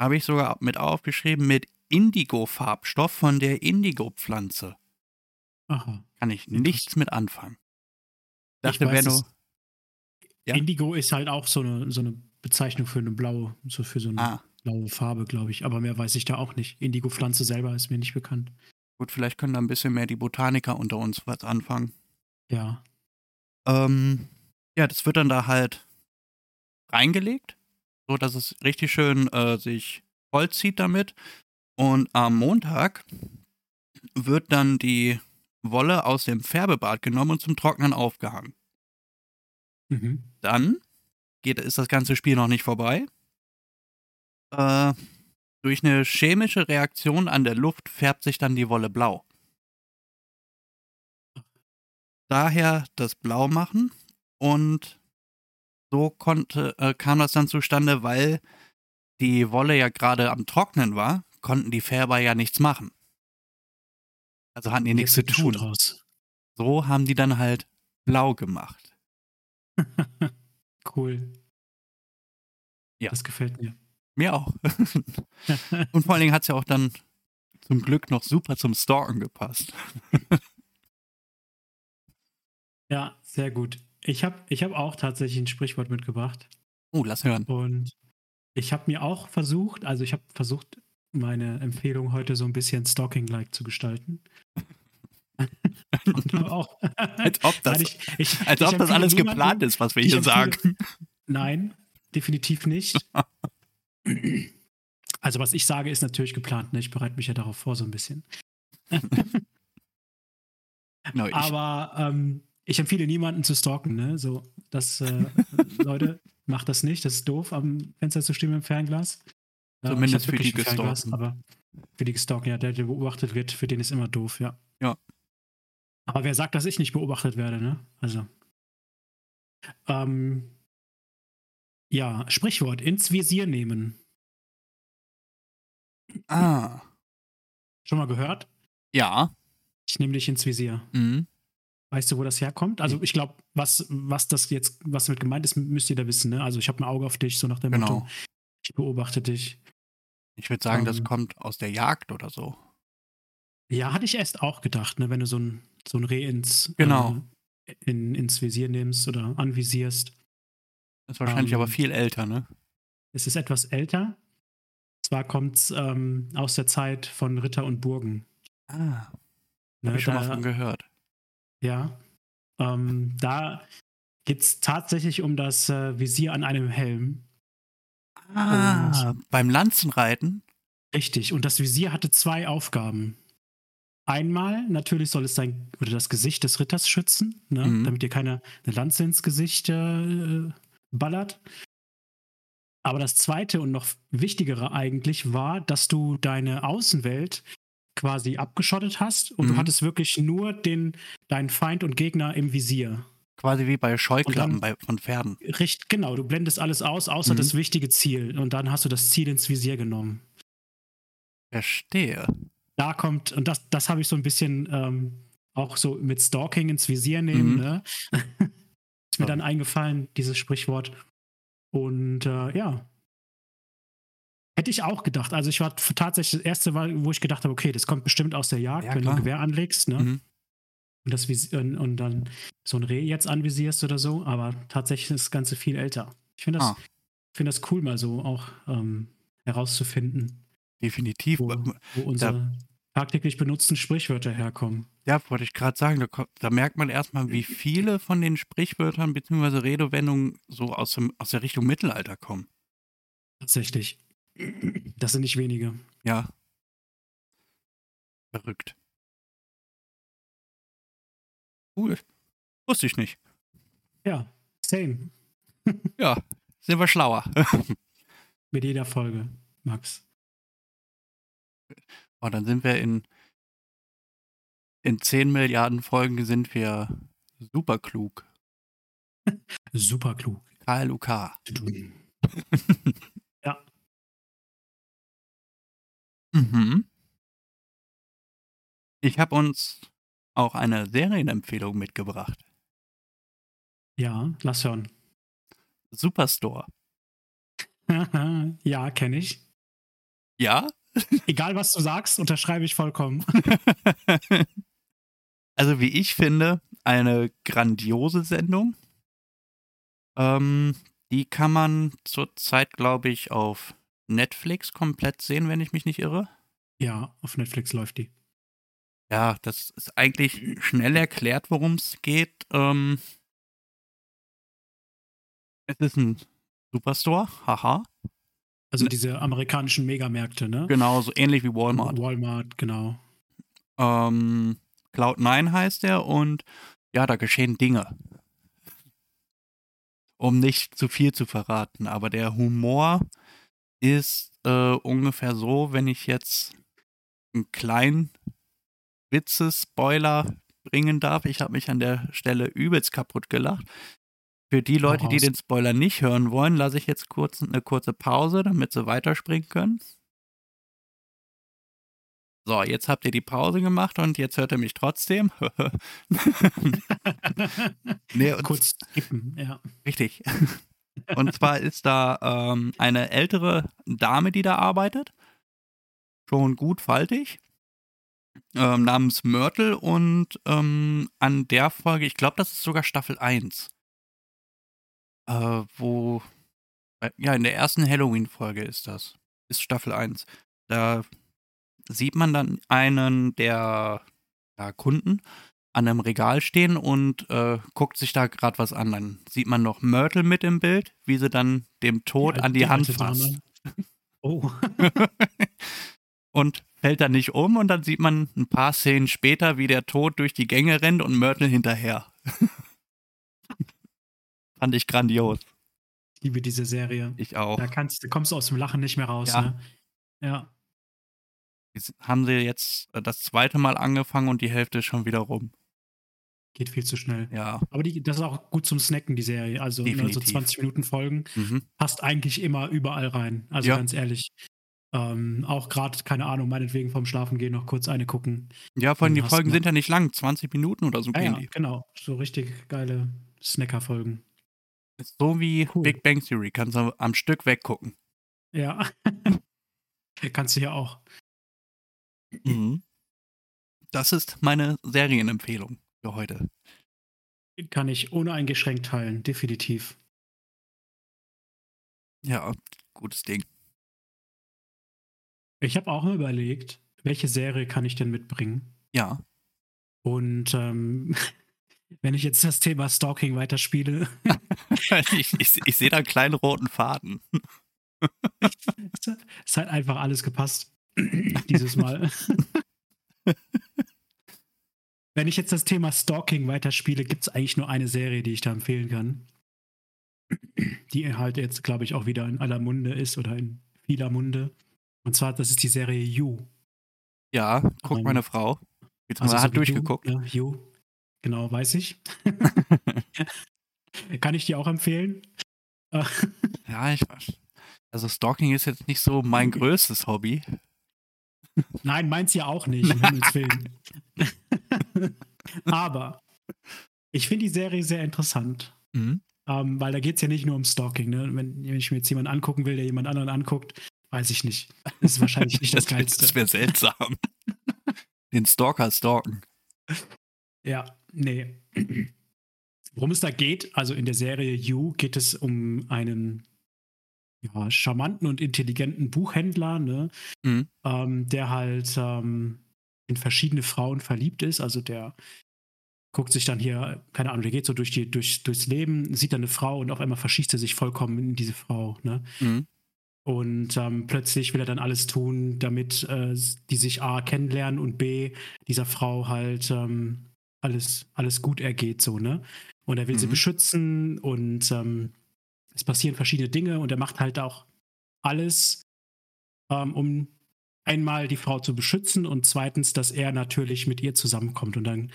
Habe ich sogar mit aufgeschrieben mit Indigo-Farbstoff von der Indigo-Pflanze. Aha. Kann ich nichts mit anfangen. Dachte, weiß wenn du. es. Ja. Indigo ist halt auch so eine, so eine Bezeichnung für eine blaue, so für so eine Ah, blaue Farbe, glaube ich. Aber mehr weiß ich da auch nicht. Indigo-Pflanze selber ist mir nicht bekannt. gut, vielleicht können da ein bisschen mehr die Botaniker unter uns was anfangen. Ja. Ähm, ja, das wird dann da halt reingelegt, so dass es richtig schön äh, sich vollzieht damit. Und am Montag wird dann die Wolle aus dem Färbebad genommen und zum Trocknen aufgehangen. Mhm. Dann geht, ist das ganze Spiel noch nicht vorbei. Äh, durch eine chemische Reaktion an der Luft färbt sich dann die Wolle blau. Daher das Blau machen und so konnte, äh, kam das dann zustande, weil die Wolle ja gerade am Trocknen war, konnten die Färber ja nichts machen. Also hatten die nichts zu tun. Draus. So haben die dann halt blau gemacht. (laughs) Cool. Ja. Das gefällt mir. Mir auch. (laughs) Und vor allen Dingen hat es ja auch dann zum Glück noch super zum Stalken gepasst. (laughs) ja, sehr gut. Ich habe ich hab auch tatsächlich ein Sprichwort mitgebracht. Oh, lass hören. Und ich habe mir auch versucht, also ich habe versucht, meine Empfehlung heute so ein bisschen Stalking-like zu gestalten. (laughs) Auch, Als ob das, ich, ich, als ich ob das alles niemanden- geplant ist, was wir hier sagen. (laughs) Nein, definitiv nicht. (laughs) Also was ich sage, ist natürlich geplant. Ne? Ich bereite mich ja darauf vor so ein bisschen. No, Aber ähm, ich empfehle niemanden zu stalken. Ne? So, das, äh, Leute, macht das nicht. Das ist doof, am Fenster zu stehen mit dem Fernglas. Ja, Zumindest für die Gestalkten. Aber für die gestalken, ja, der, der beobachtet wird, für den ist immer doof, ja. Ja. Aber wer sagt, dass ich nicht beobachtet werde, ne? Also. Ähm, ja, Sprichwort, ins Visier nehmen. ah, Schon mal gehört? ja. Ich nehme dich ins Visier. Mhm. Weißt du, wo das herkommt? Also ich glaube, was, was das jetzt, was damit gemeint ist, müsst ihr da wissen, ne? Also ich habe ein Auge auf dich, so nach dem Genau. Motto, ich beobachte dich. Ich würde sagen, das Ähm. kommt aus der Jagd oder so. Ja, hatte ich erst auch gedacht, ne? Wenn du so ein, so ein Reh ins, Genau. äh, in, ins Visier nimmst oder anvisierst. Ist wahrscheinlich Ähm. aber viel älter, ne? Es ist etwas älter. Zwar kommt es ähm, aus der Zeit von Ritter und Burgen. Ah, Ne? habe ich schon mal Da- von gehört. Ja. Ähm, da geht es tatsächlich um das äh, Visier an einem Helm. Ah, beim Lanzenreiten? Richtig. Und das Visier hatte zwei Aufgaben. Einmal, natürlich soll es sein, oder das Gesicht des Ritters schützen, ne? Mhm. damit dir keine eine Lanze ins Gesicht äh, ballert. Aber das zweite und noch wichtigere eigentlich war, dass du deine Außenwelt quasi abgeschottet hast und Mhm. du hattest wirklich nur den, deinen Feind und Gegner im Visier. Quasi wie bei Scheuklappen Und bei, von Pferden. Richt, genau, du blendest alles aus, außer Mhm. das wichtige Ziel. Und dann hast du das Ziel ins Visier genommen. Verstehe. da kommt, und das, das habe ich so ein bisschen ähm, auch so mit Stalking ins Visier nehmen, Mhm. ne? (laughs) Ist mir dann eingefallen, dieses Sprichwort. Und äh, ja. Hätte ich auch gedacht. Also ich war tatsächlich das erste Mal, wo ich gedacht habe, okay, das kommt bestimmt aus der Jagd, Ja, wenn klar. du ein Gewehr anlegst, ne? Mhm. Und, das und, und dann so ein Reh jetzt anvisierst oder so, aber tatsächlich ist das Ganze viel älter. Ich finde das, Ah. ich finde das cool, mal so auch ähm, herauszufinden, Definitiv. wo, wo unsere tagtäglich benutzten Sprichwörter herkommen. Ja, wollte ich gerade sagen, da, da merkt man erstmal, wie viele von den Sprichwörtern bzw. Redewendungen so aus, dem, aus der Richtung Mittelalter kommen. Tatsächlich. Das sind nicht wenige. Ja. Verrückt. Cool. Wusste ich nicht. Ja, same. (laughs) Ja, sind wir schlauer. (laughs) Mit jeder Folge, Max. Und dann sind wir in, in 10 Milliarden Folgen sind wir super klug. (laughs) Super klug. KLUK. ja. Mhm. Ich habe uns auch eine Serienempfehlung mitgebracht. Ja, lass hören. Superstore. (laughs) ja, kenne ich. Ja? Egal, was du sagst, unterschreibe ich vollkommen. (laughs) also, wie ich finde, eine grandiose Sendung. Ähm, die kann man zurzeit, glaube ich, auf Netflix komplett sehen, wenn ich mich nicht irre. Ja, auf Netflix läuft die. Ja, das ist eigentlich schnell erklärt, worum es geht. Ähm, es ist ein Superstore, haha. Also diese amerikanischen Megamärkte, ne? Genau, so ähnlich wie Walmart. Walmart, genau. Ähm, Cloud9 heißt er und ja, da geschehen Dinge. Um nicht zu viel zu verraten, aber der Humor ist äh, ungefähr so, wenn ich jetzt einen kleinen Witze-Spoiler bringen darf. Ich habe mich an der Stelle übelst kaputt gelacht. Für die Leute, die den Spoiler nicht hören wollen, lasse ich jetzt kurz eine kurze Pause, damit sie weiterspringen können. So, jetzt habt ihr die Pause gemacht und jetzt hört ihr mich trotzdem. (laughs) nee, Kurz skippen, ja. Richtig. Und zwar ist da ähm, eine ältere Dame, die da arbeitet. Schon gut faltig. Ähm, namens Myrtle und ähm, an der Folge, ich glaube, das ist sogar Staffel 1 äh, wo, äh, ja, in der ersten Halloween-Folge ist das, ist Staffel 1. Da sieht man dann einen der ja, Kunden an einem Regal stehen und äh, guckt sich da gerade was an. Dann sieht man noch Myrtle mit im Bild, wie sie dann dem Tod die, an die, die Hand fasst. Oh. (laughs) (laughs) und fällt dann nicht um und dann sieht man ein paar Szenen später, wie der Tod durch die Gänge rennt und Myrtle hinterher. (laughs) Fand ich grandios. Ich liebe diese Serie. Ich auch. Da, kannst, da kommst du aus dem Lachen nicht mehr raus. Ja. Ne? ja. Jetzt haben sie jetzt äh, das zweite Mal angefangen und die Hälfte ist schon wieder rum. Geht viel zu schnell. Ja. Aber die, das ist auch gut zum Snacken, die Serie. Also ne, so 20 Minuten Folgen. Mhm. Passt eigentlich immer überall rein. Also ja. ganz ehrlich. Ähm, auch gerade, keine Ahnung, meinetwegen vom Schlafen gehen noch kurz eine gucken. Ja, vor allem die Folgen sind ja nicht lang, 20 Minuten oder so ja, gehen die. genau. So richtig geile Snacker-Folgen. So wie cool. Big Bang Theory, kannst du am Stück weggucken. Ja. (laughs) kannst du ja auch. Mhm. Das ist meine Serienempfehlung für heute. Kann ich uneingeschränkt teilen, definitiv. Ja, gutes Ding. Ich habe auch mal überlegt, welche Serie kann ich denn mitbringen? Ja. Und ähm, (laughs) wenn ich jetzt das Thema Stalking weiterspiele. (laughs) ich, ich, ich sehe da einen kleinen roten Faden. (laughs) es hat einfach alles gepasst. (clears throat) Dieses Mal. wenn ich jetzt das Thema Stalking weiterspiele, gibt es eigentlich nur eine Serie, die ich da empfehlen kann. Die halt jetzt, glaube ich, auch wieder in aller Munde ist oder in vieler Munde. Und zwar, das ist die Serie You. Ja, guckt um, meine Frau. Also hat so durchgeguckt. Du, ja, You. Genau, weiß ich. (laughs) Kann ich dir auch empfehlen? (laughs) ja, ich weiß. Also Stalking ist jetzt nicht so mein größtes Hobby. Nein, meins ja auch nicht, um (laughs) Himmels Willen. Aber ich finde die Serie sehr interessant. Mhm. Ähm, weil da geht es ja nicht nur um Stalking. Ne? Wenn, wenn, ich mir jetzt jemanden angucken will, der jemand anderen anguckt, weiß ich nicht. Das ist wahrscheinlich nicht das, (laughs) das Geilste. Das wäre seltsam. Den Stalker stalken. Ja, nee. Worum es da geht, also in der Serie You geht es um einen ja, charmanten und intelligenten Buchhändler, ne? Mhm. Ähm, der halt ähm, in verschiedene Frauen verliebt ist. Also der guckt sich dann hier, keine Ahnung, der geht so durch die, durch, durchs Leben, sieht dann eine Frau und auf einmal verschießt er sich vollkommen in diese Frau, ne? Mhm. Und ähm, plötzlich will er dann alles tun, damit äh, die sich A kennenlernen und B, dieser Frau halt ähm, alles, alles gut ergeht, so, ne? Und er will mhm. sie beschützen und ähm, es passieren verschiedene Dinge und er macht halt auch alles, ähm, um einmal die Frau zu beschützen und zweitens, dass er natürlich mit ihr zusammenkommt. Und dann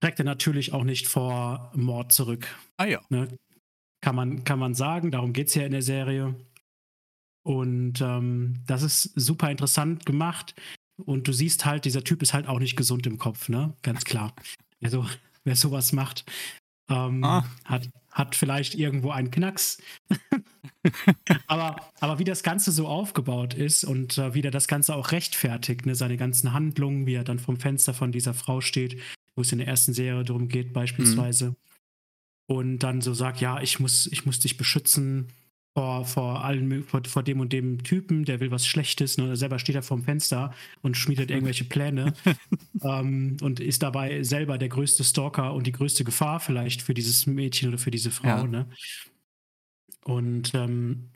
trägt er natürlich auch nicht vor Mord zurück. Ah ja. Ne? Kann, man, kann man sagen, darum geht es ja in der Serie. Und ähm, das ist super interessant gemacht. Und du siehst halt, dieser Typ ist halt auch nicht gesund im Kopf, ne? Ganz klar. (laughs) Also, wer sowas macht, ähm, ah. hat, hat vielleicht irgendwo einen Knacks. (laughs) aber, aber wie das Ganze so aufgebaut ist und äh, wie der das Ganze auch rechtfertigt, ne? seine ganzen Handlungen, wie er dann vom Fenster von dieser Frau steht, wo es in der ersten Serie darum geht, beispielsweise. Mhm. Und dann so sagt, ja, ich muss, ich muss dich beschützen vor, vor allen, vor, vor, dem und dem Typen, der will was Schlechtes, ne? selber steht er vorm Fenster und schmiedet irgendwelche Pläne (laughs) ähm, und ist dabei selber der größte Stalker und die größte Gefahr vielleicht für dieses Mädchen oder für diese Frau. Ja. Ne? Und ähm,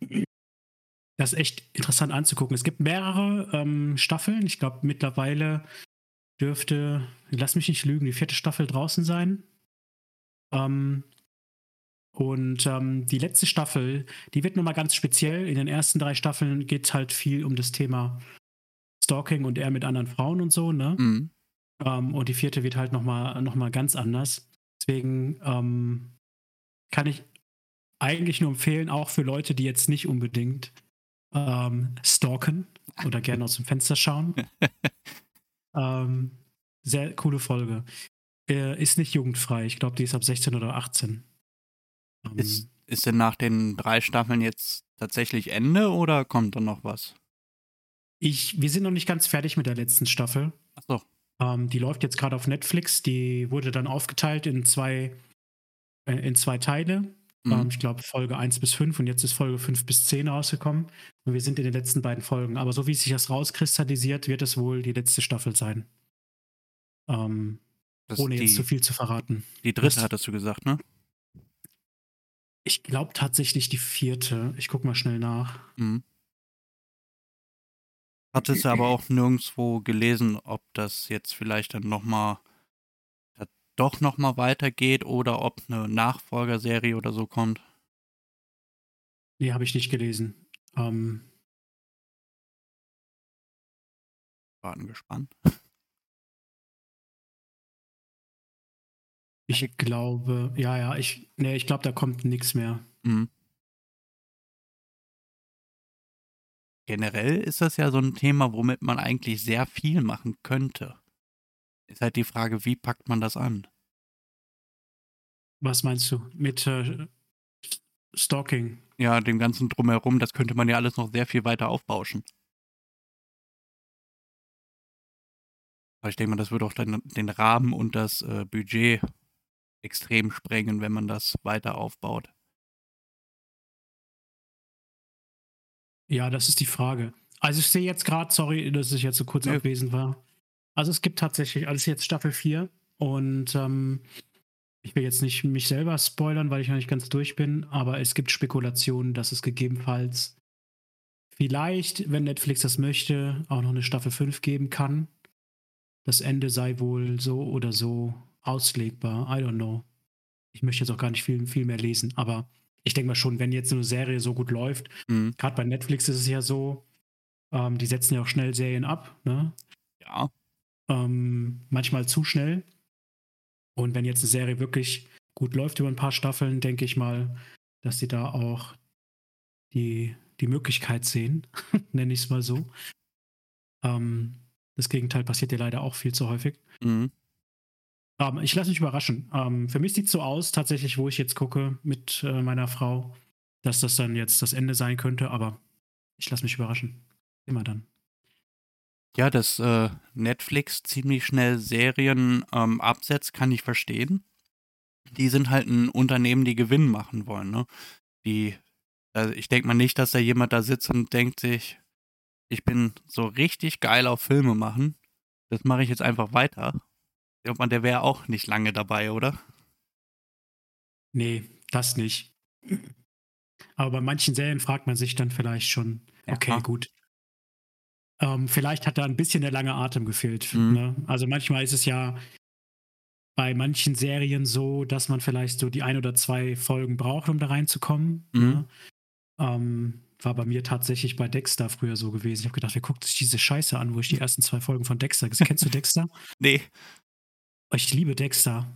das ist echt interessant anzugucken. Es gibt mehrere ähm, Staffeln. Ich glaube, mittlerweile dürfte, lass mich nicht lügen, die vierte Staffel draußen sein. Ähm, und ähm, die letzte Staffel, die wird nochmal ganz speziell. In den ersten drei Staffeln geht es halt viel um das Thema Stalking und er mit anderen Frauen und so, ne? Mhm. Ähm, und die vierte wird halt nochmal noch mal ganz anders. Deswegen ähm, kann ich eigentlich nur empfehlen, auch für Leute, die jetzt nicht unbedingt ähm, stalken oder gerne aus dem Fenster schauen. (laughs) Ähm, sehr coole Folge. Äh, ist nicht jugendfrei. Ich glaube, die ist ab 16 oder 18. Ähm, ist, ist denn nach den drei Staffeln jetzt tatsächlich Ende oder kommt dann noch was? Ich, wir sind noch nicht ganz fertig mit der letzten Staffel. Achso. Ähm, die läuft jetzt gerade auf Netflix. Die wurde dann aufgeteilt in zwei, äh, in zwei Teile. Mhm. Ähm, ich glaube Folge 1 bis 5 und jetzt ist Folge 5 bis 10 rausgekommen. Und wir sind in den letzten beiden Folgen. Aber so wie sich das rauskristallisiert, wird es wohl die letzte Staffel sein. Ähm, ohne die, jetzt zu viel zu verraten. Die dritte Was? hattest du gesagt, ne? Ich glaube tatsächlich die vierte. Ich guck mal schnell nach. Mhm. Hattest du aber auch nirgendwo gelesen, ob das jetzt vielleicht dann nochmal doch nochmal weitergeht oder ob eine Nachfolgerserie oder so kommt? Nee, habe ich nicht gelesen. Ähm, Warten gespannt. Ich glaube, ja, ja, ich, nee, ich glaube, da kommt nichts mehr. Mhm. Generell ist das ja so ein Thema, womit man eigentlich sehr viel machen könnte. Ist halt die Frage, wie packt man das an? Was meinst du? Mit äh, Stalking? Ja, dem ganzen Drumherum, das könnte man ja alles noch sehr viel weiter aufbauschen. Aber ich denke mal, das würde auch dann den Rahmen und das äh, Budget extrem sprengen, wenn man das weiter aufbaut. Ja, das ist die Frage. Also ich sehe jetzt gerade, sorry, dass ich jetzt so kurz ja. abwesend war. Also es gibt tatsächlich alles jetzt Staffel 4 und ähm, ich will jetzt nicht mich selber spoilern, weil ich noch nicht ganz durch bin, aber es gibt Spekulationen, dass es gegebenenfalls vielleicht, wenn Netflix das möchte, auch noch eine Staffel 5 geben kann. Das Ende sei wohl so oder so auslegbar. I don't know. Ich möchte jetzt auch gar nicht viel, viel mehr lesen, aber ich denke mal schon, wenn jetzt eine Serie so gut läuft, mhm. gerade bei Netflix ist es ja so, ähm, die setzen ja auch schnell Serien ab, ne? Ja. Ähm, manchmal zu schnell. Und wenn jetzt eine Serie wirklich gut läuft über ein paar Staffeln, denke ich mal, dass sie da auch die, die Möglichkeit sehen, (laughs) nenne ich es mal so. Ähm, das Gegenteil passiert ja leider auch viel zu häufig. Mhm. Ähm, ich lasse mich überraschen. Ähm, für mich sieht es so aus, tatsächlich, wo ich jetzt gucke mit äh, meiner Frau, dass das dann jetzt das Ende sein könnte, aber ich lasse mich überraschen. Immer dann. Ja, dass äh, Netflix ziemlich schnell Serien ähm, absetzt, kann ich verstehen. Die sind halt ein Unternehmen, die Gewinn machen wollen. Ne? Die, also ich denke mal nicht, dass da jemand da sitzt und denkt sich, ich bin so richtig geil auf Filme machen. Das mache ich jetzt einfach weiter. Ich glaube, der wäre auch nicht lange dabei, oder? Nee, das nicht. Aber bei manchen Serien fragt man sich dann vielleicht schon, okay, gut. Ähm, vielleicht hat da ein bisschen der lange Atem gefehlt. Mhm. Ne? Also manchmal ist es ja bei manchen Serien so, dass man vielleicht so die ein oder zwei Folgen braucht, um da reinzukommen. Mhm. Ne? Ähm, war bei mir tatsächlich bei Dexter früher so gewesen. Ich habe gedacht, wer guckt sich diese Scheiße an, wo ich die ersten zwei Folgen von Dexter. Kennst du Dexter? (laughs) Nee. Ich liebe Dexter.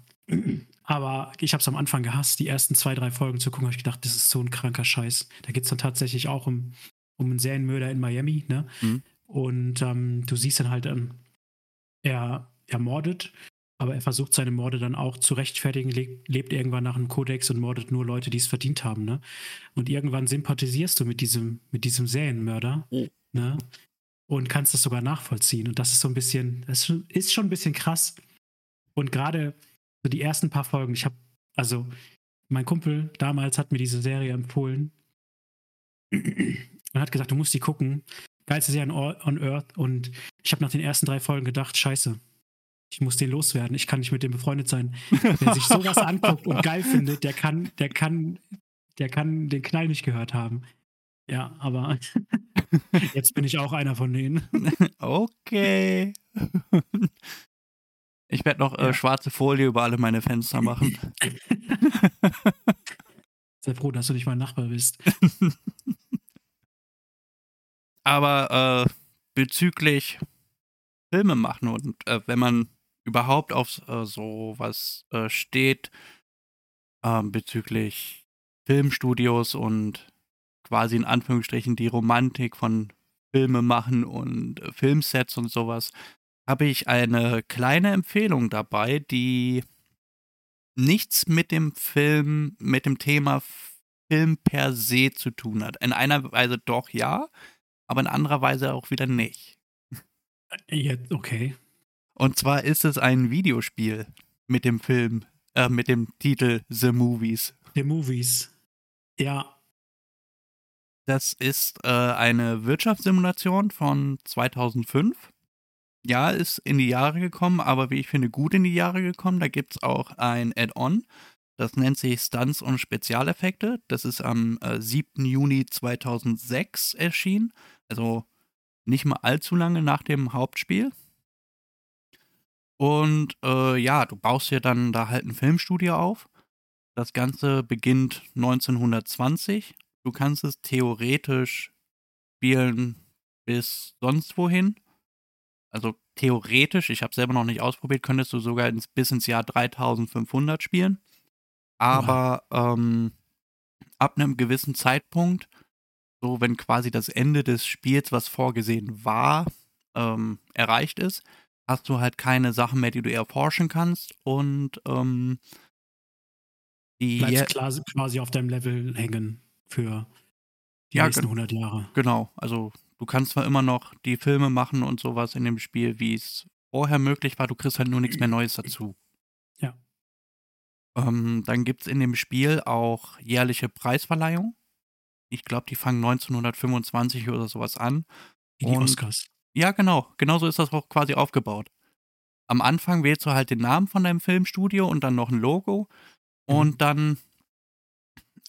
Aber ich habe es am Anfang gehasst, die ersten zwei, drei Folgen zu gucken. habe ich gedacht, das ist so ein kranker Scheiß. Da geht es dann tatsächlich auch um, um einen Serienmörder in Miami. Ne? Mhm. Und ähm, du siehst dann halt, ähm, er, er mordet, aber er versucht seine Morde dann auch zu rechtfertigen, lebt, lebt irgendwann nach einem Kodex und mordet nur Leute, die es verdient haben. Ne? Und irgendwann sympathisierst du mit diesem, mit diesem Serienmörder. Oh. Ne? Und kannst das sogar nachvollziehen. Und das ist so ein bisschen, das ist schon ein bisschen krass. Und gerade so die ersten paar Folgen, ich habe, also mein Kumpel damals hat mir diese Serie empfohlen und hat gesagt, du musst die gucken. Geilste Serie on, on Earth. Und ich habe nach den ersten drei Folgen gedacht, scheiße, ich muss den loswerden. Ich kann nicht mit dem befreundet sein. Wer sich sowas (laughs) anguckt und geil findet, der kann, der kann, der kann den Knall nicht gehört haben. Ja, aber (laughs) jetzt bin ich auch einer von denen. Okay. Ich werde noch äh, Ja. schwarze Folie über alle meine Fenster machen. (laughs) Sei froh, dass du nicht mein Nachbar bist. (laughs) Aber äh, bezüglich Filme machen und äh, wenn man überhaupt auf äh, sowas äh, steht, ähm, bezüglich Filmstudios und quasi in Anführungsstrichen die Romantik von Filme machen und äh, Filmsets und sowas, habe ich eine kleine Empfehlung dabei, die nichts mit dem Film, mit dem Thema Film per se zu tun hat. In einer Weise doch ja, aber in anderer Weise auch wieder nicht. Ja, okay. Und zwar ist es ein Videospiel mit dem Film, äh, mit dem Titel The Movies. The Movies. Ja, Das ist äh, eine Wirtschaftssimulation von 2005. Ja, ist in die Jahre gekommen, aber wie ich finde, gut in die Jahre gekommen. Da gibt es auch ein Add-on. Das nennt sich Stunts und Spezialeffekte. Das ist am äh, 7. Juni 2006 erschienen. Also nicht mal allzu lange nach dem Hauptspiel. Und äh, ja, du baust dir dann da halt ein Filmstudio auf. Das Ganze beginnt 1920 du kannst es theoretisch spielen bis sonst wohin. Also theoretisch, ich habe selber noch nicht ausprobiert, könntest du sogar ins, bis ins Jahr 3500 spielen. Aber ähm, ab einem gewissen Zeitpunkt, so wenn quasi das Ende des Spiels, was vorgesehen war, ähm, erreicht ist, hast du halt keine Sachen mehr, die du erforschen kannst und ähm, die bleibst quasi auf deinem Level hängen für die Ja, nächsten gen- 100 Jahre. Genau, also du kannst zwar immer noch die Filme machen und sowas in dem Spiel, wie es vorher möglich war, du kriegst halt nur nichts mehr Neues dazu. Ja. Ähm, dann gibt es in dem Spiel auch jährliche Preisverleihungen. Ich glaube, die fangen 1925 oder sowas an. Wie die Und- Oscars. Ja, genau. Genauso ist das auch quasi aufgebaut. Am Anfang wählst du halt den Namen von deinem Filmstudio und dann noch ein Logo. Und Mhm. dann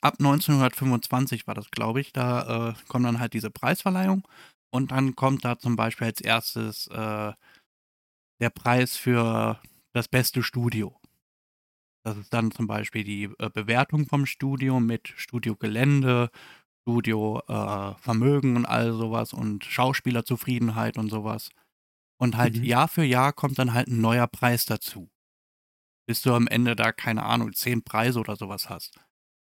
ab 1925 war das, glaube ich, da äh, kommt dann halt diese Preisverleihung. Und dann kommt da zum Beispiel als erstes äh, der Preis für das beste Studio. Das ist dann zum Beispiel die äh, Bewertung vom Studio mit Studiogelände, Studio äh, Vermögen und all sowas und Schauspielerzufriedenheit und sowas. Und halt Mhm. Jahr für Jahr kommt dann halt ein neuer Preis dazu. Bis du am Ende da, keine Ahnung, zehn Preise oder sowas hast.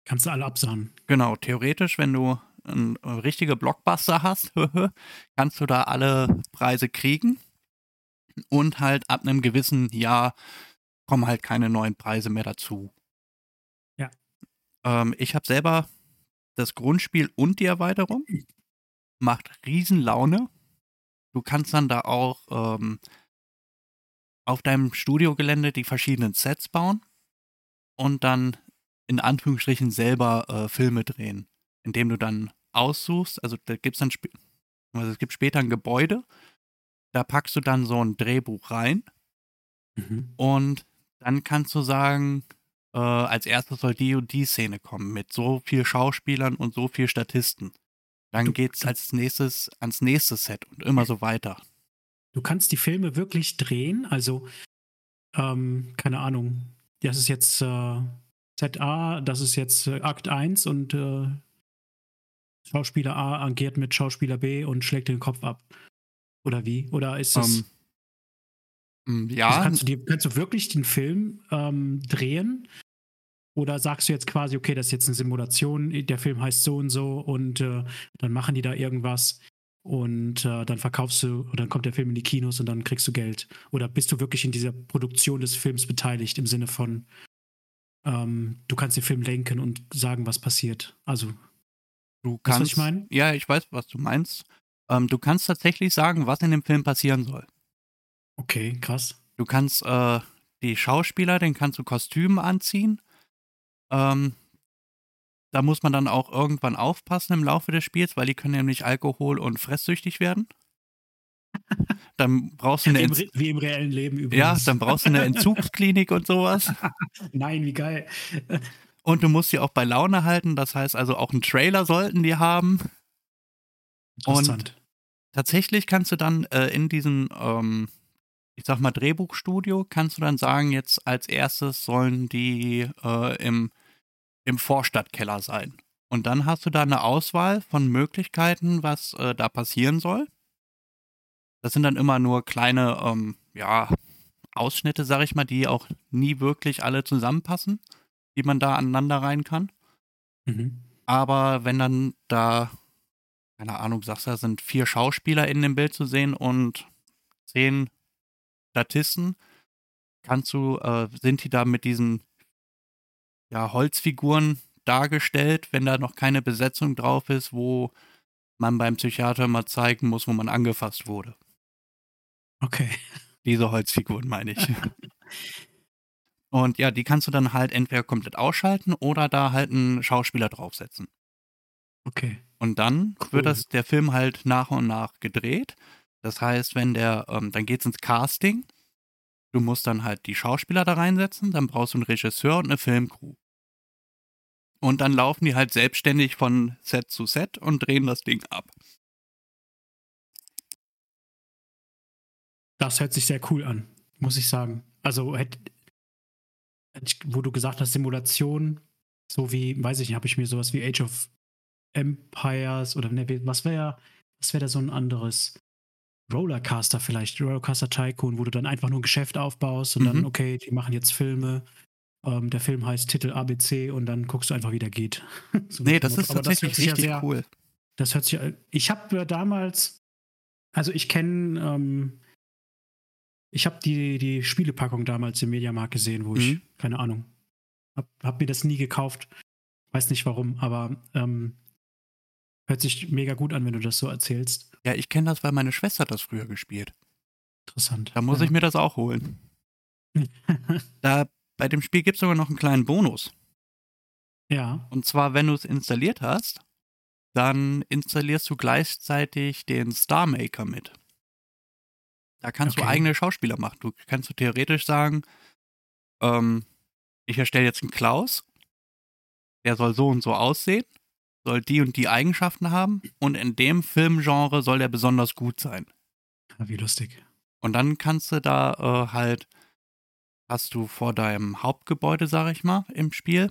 Kannst du alle absahen. Genau, theoretisch, wenn du ein äh, richtige Blockbuster hast, (laughs) kannst du da alle Preise kriegen. Und halt ab einem gewissen Jahr kommen halt keine neuen Preise mehr dazu. Ja. Ähm, ich habe selber das Grundspiel und die Erweiterung. Macht riesen Laune. Du kannst dann da auch ähm, auf deinem Studiogelände die verschiedenen Sets bauen und dann in Anführungsstrichen selber äh, Filme drehen, indem du dann aussuchst, also da gibt's dann sp also es gibt später ein Gebäude, da packst du dann so ein Drehbuch rein Mhm. und dann kannst du sagen, äh, als erstes soll die und die Szene kommen mit so viel Schauspielern und so viel Statisten. Dann Du- geht's als nächstes ans nächste Set und immer so weiter. Du kannst die Filme wirklich drehen, also, ähm, keine Ahnung, das ist jetzt äh, ZA, das ist jetzt äh, Akt 1 und äh, Schauspieler A agiert mit Schauspieler B und schlägt den Kopf ab. Oder wie? Oder ist das. Ähm, mm, also ja, kannst, du die, kannst du wirklich den Film ähm, drehen? Oder sagst du jetzt quasi, okay, das ist jetzt eine Simulation, der Film heißt so und so und äh, dann machen die da irgendwas und äh, dann verkaufst du und dann kommt der Film in die Kinos und dann kriegst du Geld. Oder bist du wirklich in dieser Produktion des Films beteiligt im Sinne von, ähm, du kannst den Film lenken und sagen, was passiert? Also, du Weißt du, was kannst. ich meine? Ja, ich weiß, was du meinst. Ähm, du kannst tatsächlich sagen, was in dem Film passieren soll. okay, krass. Du kannst äh, die Schauspieler, den kannst du Kostüme anziehen. Ähm, da muss man dann auch irgendwann aufpassen im Laufe des Spiels, weil die können nämlich alkohol- und fresssüchtig werden. Dann brauchst du eine, Wie im, wie im reellen Leben übrigens. ja, dann brauchst du eine Entzugsklinik und sowas. (laughs) Nein, wie geil. Und du musst sie auch bei Laune halten. Das heißt also, auch einen Trailer sollten die haben. Interessant. tatsächlich kannst du dann äh, in diesem, ähm, ich sag mal, Drehbuchstudio, kannst du dann sagen, jetzt als erstes sollen die äh, im, im Vorstadtkeller sein. Und dann hast du da eine Auswahl von Möglichkeiten, was äh, da passieren soll. Das sind dann immer nur kleine, ähm, ja, Ausschnitte, sag ich mal, die auch nie wirklich alle zusammenpassen, die man da aneinander rein kann. Mhm. Aber wenn dann da, keine Ahnung, sagst du, da sind vier Schauspieler in dem Bild zu sehen und zehn Statisten, kannst du, äh, sind die da mit diesen ja, Holzfiguren dargestellt, wenn da noch keine Besetzung drauf ist, wo man beim Psychiater mal zeigen muss, wo man angefasst wurde. Okay. (laughs) Diese Holzfiguren meine ich. (laughs) Und ja, die kannst du dann halt entweder komplett ausschalten oder da halt einen Schauspieler draufsetzen. Okay. Und dann Cool. wird das, der Film halt nach und nach gedreht. Das heißt, wenn der, ähm, dann geht's ins Casting. Du musst dann halt die Schauspieler da reinsetzen, dann brauchst du einen Regisseur und eine Filmcrew. Und dann laufen die halt selbstständig von Set zu Set und drehen das Ding ab. Das hört sich sehr cool an, muss ich sagen. Also, hätte, wo du gesagt hast, Simulation, so wie, weiß ich nicht, habe ich mir sowas wie Age of Empires oder ne, was wäre was wäre da so ein anderes Rollercaster vielleicht, Rollercaster Tycoon, wo du dann einfach nur ein Geschäft aufbaust und dann, Mhm. okay, die machen jetzt Filme. Ähm, der Film heißt Titel ABC und dann guckst du einfach, wie der geht. (laughs) So Nee, das ist Aber tatsächlich hört sich ja richtig sehr- cool. Das hört sich. Ich habe ja damals, also ich kenne, ähm, ich habe die, die Spielepackung damals im Mediamarkt gesehen, wo ich, Mhm. keine Ahnung, hab, hab mir das nie gekauft. Weiß nicht warum, aber ähm, hört sich mega gut an, wenn du das so erzählst. Ja, ich kenne das, weil meine Schwester das früher gespielt. Interessant. Da muss ja. ich mir das auch holen. (laughs) Da bei dem Spiel gibt es sogar noch einen kleinen Bonus. ja, Und zwar, wenn du es installiert hast, dann installierst du gleichzeitig den Star Maker mit. Da kannst du Okay. eigene Schauspieler machen. Du kannst du theoretisch sagen, ähm, ich erstelle jetzt einen Klaus, der soll so und so aussehen, soll die und die Eigenschaften haben und in dem Filmgenre soll der besonders gut sein. Ah, wie lustig. Und dann kannst du da äh, halt, hast du vor deinem Hauptgebäude, sag ich mal, im Spiel,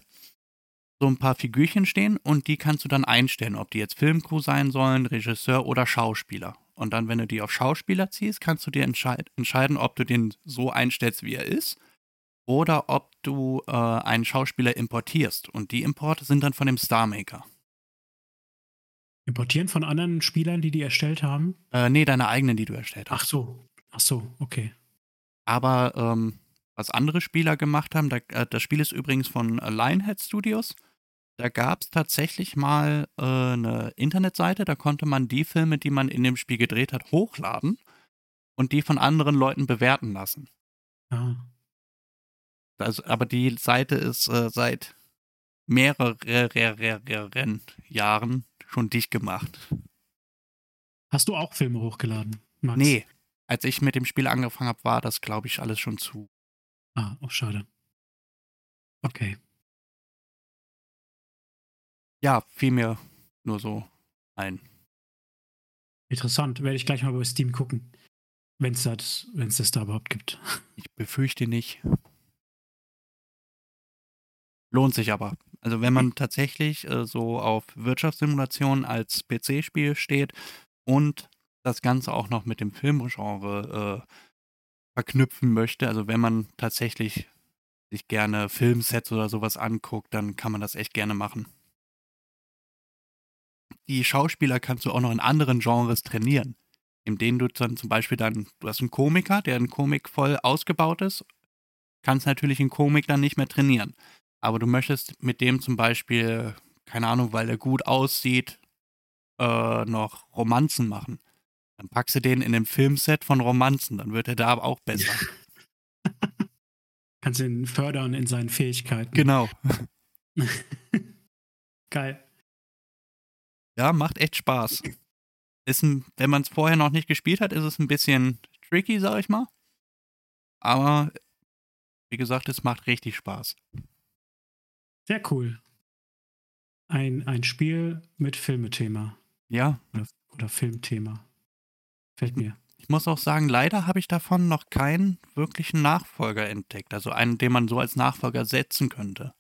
so ein paar Figürchen stehen und die kannst du dann einstellen, ob die jetzt Filmcrew sein sollen, Regisseur oder Schauspieler. Und dann, wenn du die auf Schauspieler ziehst, kannst du dir entscheid entscheiden, ob du den so einstellst, wie er ist, oder ob du äh, einen Schauspieler importierst. Und die Importe sind dann von dem Star Maker. Importieren von anderen Spielern, die die erstellt haben? Äh, nee, deine eigenen, die du erstellt hast. Ach so. Ach so, okay. Aber ähm, was andere Spieler gemacht haben, da, äh, das Spiel ist übrigens von Lionhead Studios. Da gab es tatsächlich mal äh, eine Internetseite, da konnte man die Filme, die man in dem Spiel gedreht hat, hochladen und die von anderen Leuten bewerten lassen. Ah. Also, aber die Seite ist äh, seit mehreren Jahren schon dicht gemacht. Hast du auch Filme hochgeladen, Max? Nee, als ich mit dem Spiel angefangen habe, war das, glaube ich, alles schon zu. Ah, oh, schade. Okay. Ja, fiel mir nur so ein. Interessant. Werde ich gleich mal bei Steam gucken. Wenn es das, wenn's das da überhaupt gibt. (laughs) Ich befürchte nicht. Lohnt sich aber. Also wenn man tatsächlich äh, so auf Wirtschaftssimulation als PC-Spiel steht und das Ganze auch noch mit dem Filmgenre äh, verknüpfen möchte, also wenn man tatsächlich sich gerne Filmsets oder sowas anguckt, dann kann man das echt gerne machen. Die Schauspieler kannst du auch noch in anderen Genres trainieren, in denen du dann zum Beispiel dann, du hast einen Komiker, der ein Komik voll ausgebaut ist, kannst natürlich einen Komik dann nicht mehr trainieren. Aber du möchtest mit dem zum Beispiel, keine Ahnung, weil er gut aussieht, äh, noch Romanzen machen. Dann packst du den in dem Filmset von Romanzen, dann wird er da aber auch besser. (laughs) Kannst ihn fördern in seinen Fähigkeiten. Genau. (laughs) Geil. Ja, macht echt Spaß. Ist ein, wenn man es vorher noch nicht gespielt hat, ist es ein bisschen tricky, sag ich mal. Aber wie gesagt, es macht richtig Spaß. Sehr cool. Ein, ein Spiel mit Filmethema. Ja. Oder, oder Filmthema. Fällt mir. Ich muss auch sagen, leider habe ich davon noch keinen wirklichen Nachfolger entdeckt. Also einen, den man so als Nachfolger setzen könnte.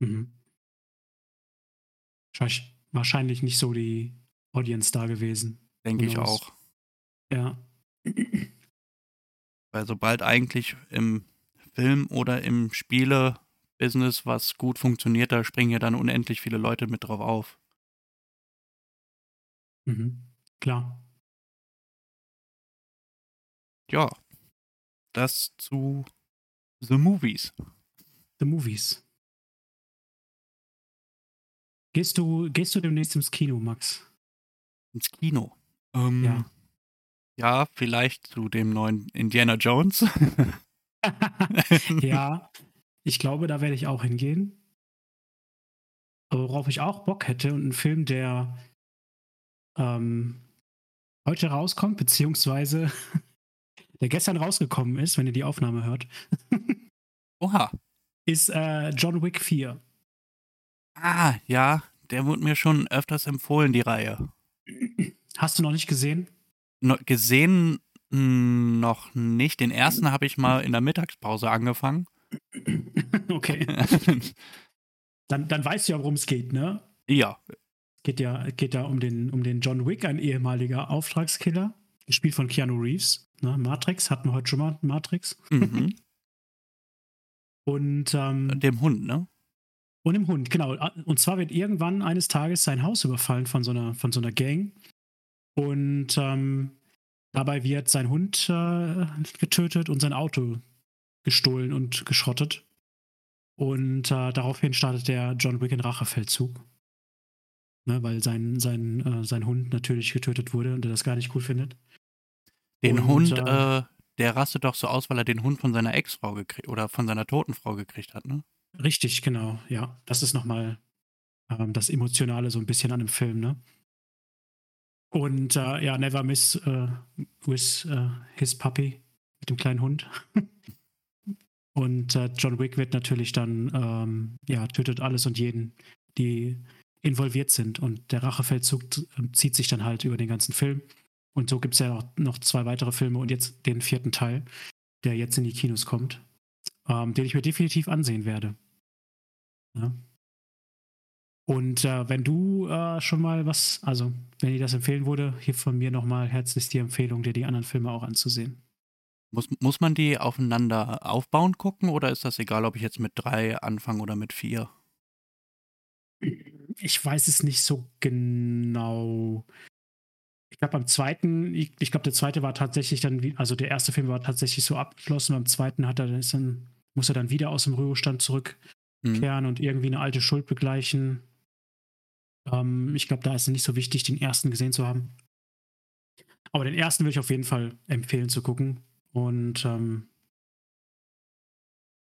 Mhm. Wahrscheinlich, wahrscheinlich nicht so die Audience da gewesen. Denke ich auch. Ja. Weil sobald eigentlich im Film oder im Spiele-Business was gut funktioniert, da springen ja dann unendlich viele Leute mit drauf auf. Mhm. Klar. Ja, das zu The Movies. The Movies. Gehst du, gehst du demnächst ins Kino, Max? Ins Kino. Ähm, Ja. Ja, vielleicht zu dem neuen Indiana Jones. (laughs) ja, (laughs) ich glaube, da werde ich auch hingehen. Aber worauf ich auch Bock hätte und ein Film, der ähm, heute rauskommt, beziehungsweise (laughs) der gestern rausgekommen ist, wenn ihr die Aufnahme hört, Oha. ist äh, John Wick 4. Ah, ja, der wurde mir schon öfters empfohlen, die Reihe. Hast du noch nicht gesehen? No, gesehen mh, noch nicht. Den ersten habe ich mal in der Mittagspause angefangen. (laughs) okay. (laughs) Dann, dann weißt du ja, worum es geht, ne? ja, Geht ja, geht ja um den, um den John Wick, ein ehemaliger Auftragskiller, gespielt von Keanu Reeves. Ne? Matrix, hatten wir heute schon mal Matrix. mhm. (laughs) Und, ähm, dem Hund, ne? Und im Hund, genau. Und zwar wird irgendwann eines Tages sein Haus überfallen von so einer, von so einer Gang. Und ähm, dabei wird sein Hund äh, getötet und sein Auto gestohlen und geschrottet. Und äh, daraufhin startet der John Wick in Rachefeldzug. Ne, weil sein, sein, äh, sein Hund natürlich getötet wurde und er das gar nicht cool findet. Den Und, Hund, äh, äh, der rastet doch so aus, weil er den Hund von seiner Ex-Frau gekriegt oder von seiner toten Frau gekriegt hat, ne? Richtig, genau, ja. Das ist nochmal ähm, das Emotionale so ein bisschen an dem Film, ne? Und äh, ja, Never Miss äh, with äh, His Puppy, mit dem kleinen Hund. (laughs) und äh, John Wick wird natürlich dann, ähm, ja, tötet alles und jeden, die involviert sind. Und der Rachefeldzug äh, zieht sich dann halt über den ganzen Film. Und so gibt es ja auch noch zwei weitere Filme und jetzt den vierten Teil, der jetzt in die Kinos kommt, ähm, den ich mir definitiv ansehen werde. Ja. Und äh, wenn du äh, schon mal was, also wenn dir das empfehlen wurde, hier von mir nochmal herzlich die Empfehlung, dir die anderen Filme auch anzusehen. Muss, muss man die aufeinander aufbauen gucken oder ist das egal, ob ich jetzt mit drei anfange oder mit vier? Ich weiß es nicht so genau. Ich glaube, beim zweiten, ich, ich glaube, der zweite war tatsächlich dann, wie, also der erste Film war tatsächlich so abgeschlossen. Beim zweiten hat er dann, muss er dann wieder aus dem Ruhestand zurückkehren Hm. und irgendwie eine alte Schuld begleichen. Ähm, ich glaube, da ist es nicht so wichtig, den ersten gesehen zu haben. Aber den ersten würde ich auf jeden Fall empfehlen zu gucken. Und ähm,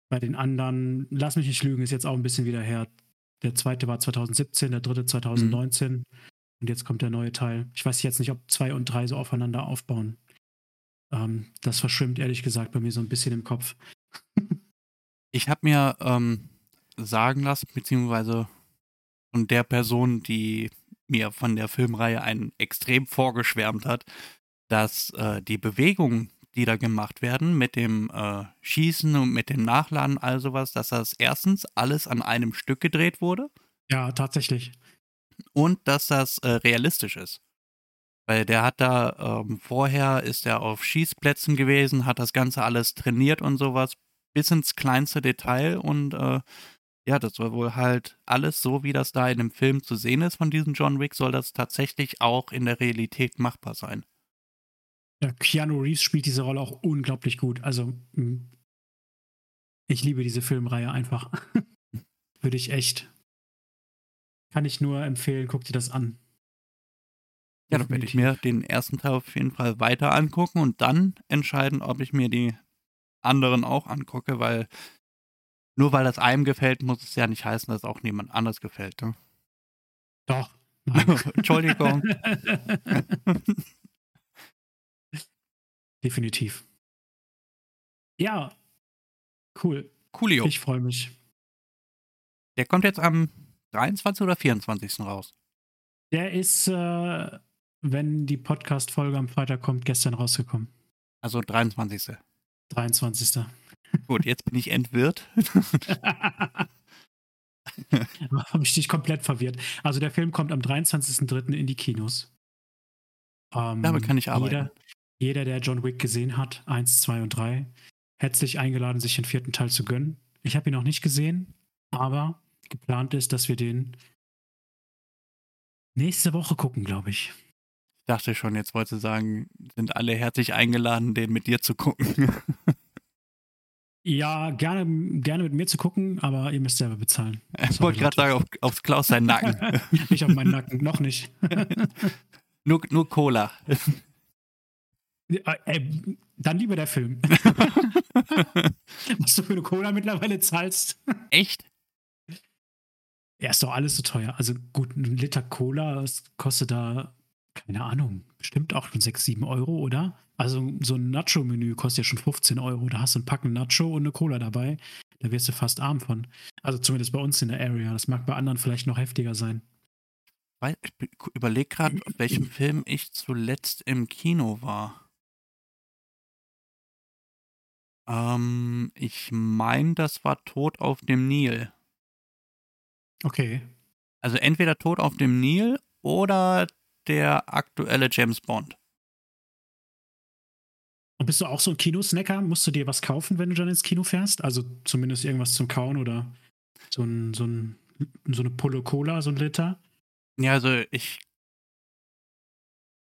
bei den anderen, lass mich nicht lügen, ist jetzt auch ein bisschen wieder her. Der zweite war 2017, der dritte 2019. Und jetzt kommt der neue Teil. Ich weiß jetzt nicht, ob zwei und drei so aufeinander aufbauen. Ähm, das verschwimmt ehrlich gesagt bei mir so ein bisschen im Kopf. Ich habe mir ähm, sagen lassen, beziehungsweise von der Person, die mir von der Filmreihe einen extrem vorgeschwärmt hat, dass äh, die Bewegungen, die da gemacht werden, mit dem äh, Schießen und mit dem Nachladen, all sowas, dass das erstens alles an einem Stück gedreht wurde. Ja, tatsächlich. Und dass das äh, realistisch ist. Weil der hat da ähm, vorher ist er auf Schießplätzen gewesen, hat das Ganze alles trainiert und sowas, bis ins kleinste Detail und äh, ja, das soll wohl halt alles so, wie das da in dem Film zu sehen ist von diesem John Wick, soll das tatsächlich auch in der Realität machbar sein. Ja, Keanu Reeves spielt diese Rolle auch unglaublich gut. Also, ich liebe diese Filmreihe einfach. (laughs) Würde ich echt. Kann ich nur empfehlen, guck dir das an. Ja, dann werde ich mir den ersten Teil auf jeden Fall weiter angucken und dann entscheiden, ob ich mir die anderen auch angucke, weil nur weil das einem gefällt, muss es ja nicht heißen, dass auch niemand anders gefällt. Ne? Doch. Entschuldigung. (laughs) Definitiv. Ja, cool. Coolio. Ich freue mich. Der kommt jetzt am 23. oder 24. raus. Der ist, äh, wenn die Podcast-Folge am Freitag kommt, gestern rausgekommen. Also 23. 23. Gut, jetzt bin ich entwirrt. (laughs) Habe ich dich komplett verwirrt. Also der Film kommt am 23.03. in die Kinos. Ähm, Damit kann ich arbeiten. Jeder, jeder, der John Wick gesehen hat, 1, 2 und 3, herzlich eingeladen, sich den vierten Teil zu gönnen. Ich habe ihn noch nicht gesehen, aber geplant ist, dass wir den nächste Woche gucken, glaube ich. Ich dachte schon, jetzt wollte sagen, sind alle herzlich eingeladen, den mit dir zu gucken. (laughs) Ja, gerne, gerne mit mir zu gucken, aber ihr müsst selber bezahlen. (laughs) Ich wollte gerade sagen, auf, aufs Klaus seinen Nacken. (laughs) nicht auf meinen Nacken, noch nicht. nur, nur Cola. Ey, dann lieber der Film. Was du für eine Cola mittlerweile zahlst. Echt? Ja, ist doch alles so teuer. Also gut, ein Liter Cola kostet da, keine Ahnung, bestimmt auch schon 6, 7 Euro, oder? Also so ein Nacho-Menü kostet ja schon 15 Euro. Da hast du ein Packen Nacho und eine Cola dabei. Da wirst du fast arm von. Also zumindest bei uns in der Area. Das mag bei anderen vielleicht noch heftiger sein. Ich überlege gerade, auf welchem Film ich zuletzt im Kino war. Ähm, ich meine, das war Tod auf dem Nil. Okay. Also entweder Tod auf dem Nil oder der aktuelle James Bond. Und bist du auch so ein Kinosnacker? Musst du dir was kaufen, wenn du dann ins Kino fährst? Also zumindest irgendwas zum Kauen oder so, ein, so, ein, so eine Pulle Cola, so ein Liter? Ja, also ich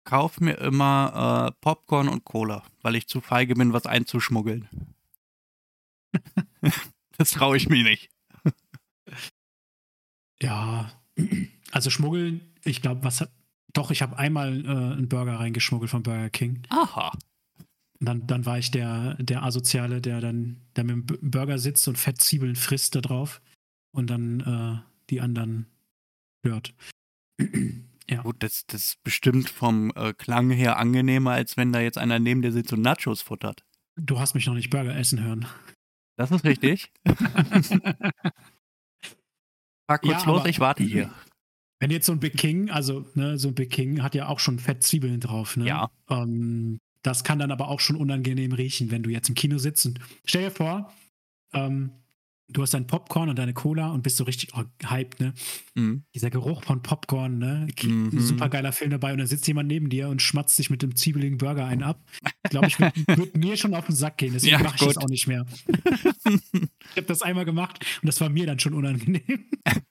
kaufe mir immer äh, Popcorn und Cola, weil ich zu feige bin, was einzuschmuggeln. (laughs) das traue ich mir nicht. Ja, also schmuggeln, ich glaube, was hat. Doch, ich habe einmal äh, einen Burger reingeschmuggelt von Burger King. Aha. Dann, dann war ich der, der Asoziale, der dann der mit dem Burger sitzt und Fettzwiebeln frisst da drauf und dann äh, die anderen hört. (clears throat) ja. Gut, das, das ist bestimmt vom äh, Klang her angenehmer, als wenn da jetzt einer neben dir sitzt und Nachos futtert. Du hast mich noch nicht Burger essen hören. Das ist richtig. (laughs) Fahr kurz ja, los, ich warte hier. (clears throat) Wenn jetzt so ein Big King, also ne, so ein Big King hat ja auch schon Fettzwiebeln drauf, ne? Ja. Ähm, das kann dann aber auch schon unangenehm riechen, wenn du jetzt im Kino sitzt und stell dir vor, ähm, du hast dein Popcorn und deine Cola und bist so richtig oh, hyped, ne? Mhm. Dieser Geruch von Popcorn, ne? Mhm. Super geiler Film dabei und dann sitzt jemand neben dir und schmatzt sich mit dem zwiebeligen Burger einen ab. Ich glaube, ich würde (laughs) würd mir schon auf den Sack gehen, deswegen ja, mache ich das auch nicht mehr. (laughs) ich habe das einmal gemacht und das war mir dann schon unangenehm. (laughs)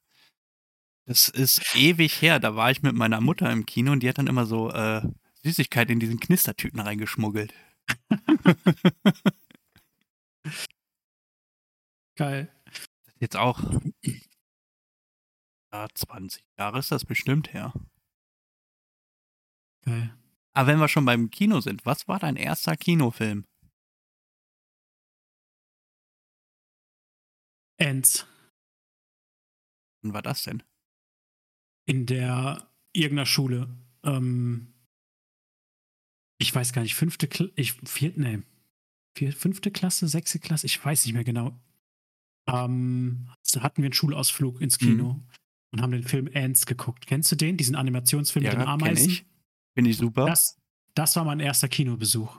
Das ist ewig her, da war ich mit meiner Mutter im Kino und die hat dann immer so äh, Süßigkeit in diesen Knistertüten reingeschmuggelt. (laughs) Geil. Jetzt auch ja, 20 Jahre ist das bestimmt her. Geil. Aber wenn wir schon beim Kino sind, was war dein erster Kinofilm? Ends. Wann war das denn? In der irgendeiner Schule. Ähm, ich weiß gar nicht, fünfte, Kla ich, vier, nee, vier, fünfte Klasse, sechste Klasse, ich weiß nicht mehr genau. ähm, da hatten wir einen Schulausflug ins Kino Mhm. und haben den Film Ants geguckt. Kennst du den? Diesen Animationsfilm mit den Ameisen? ich. Finde ich super. Das, das war mein erster Kinobesuch.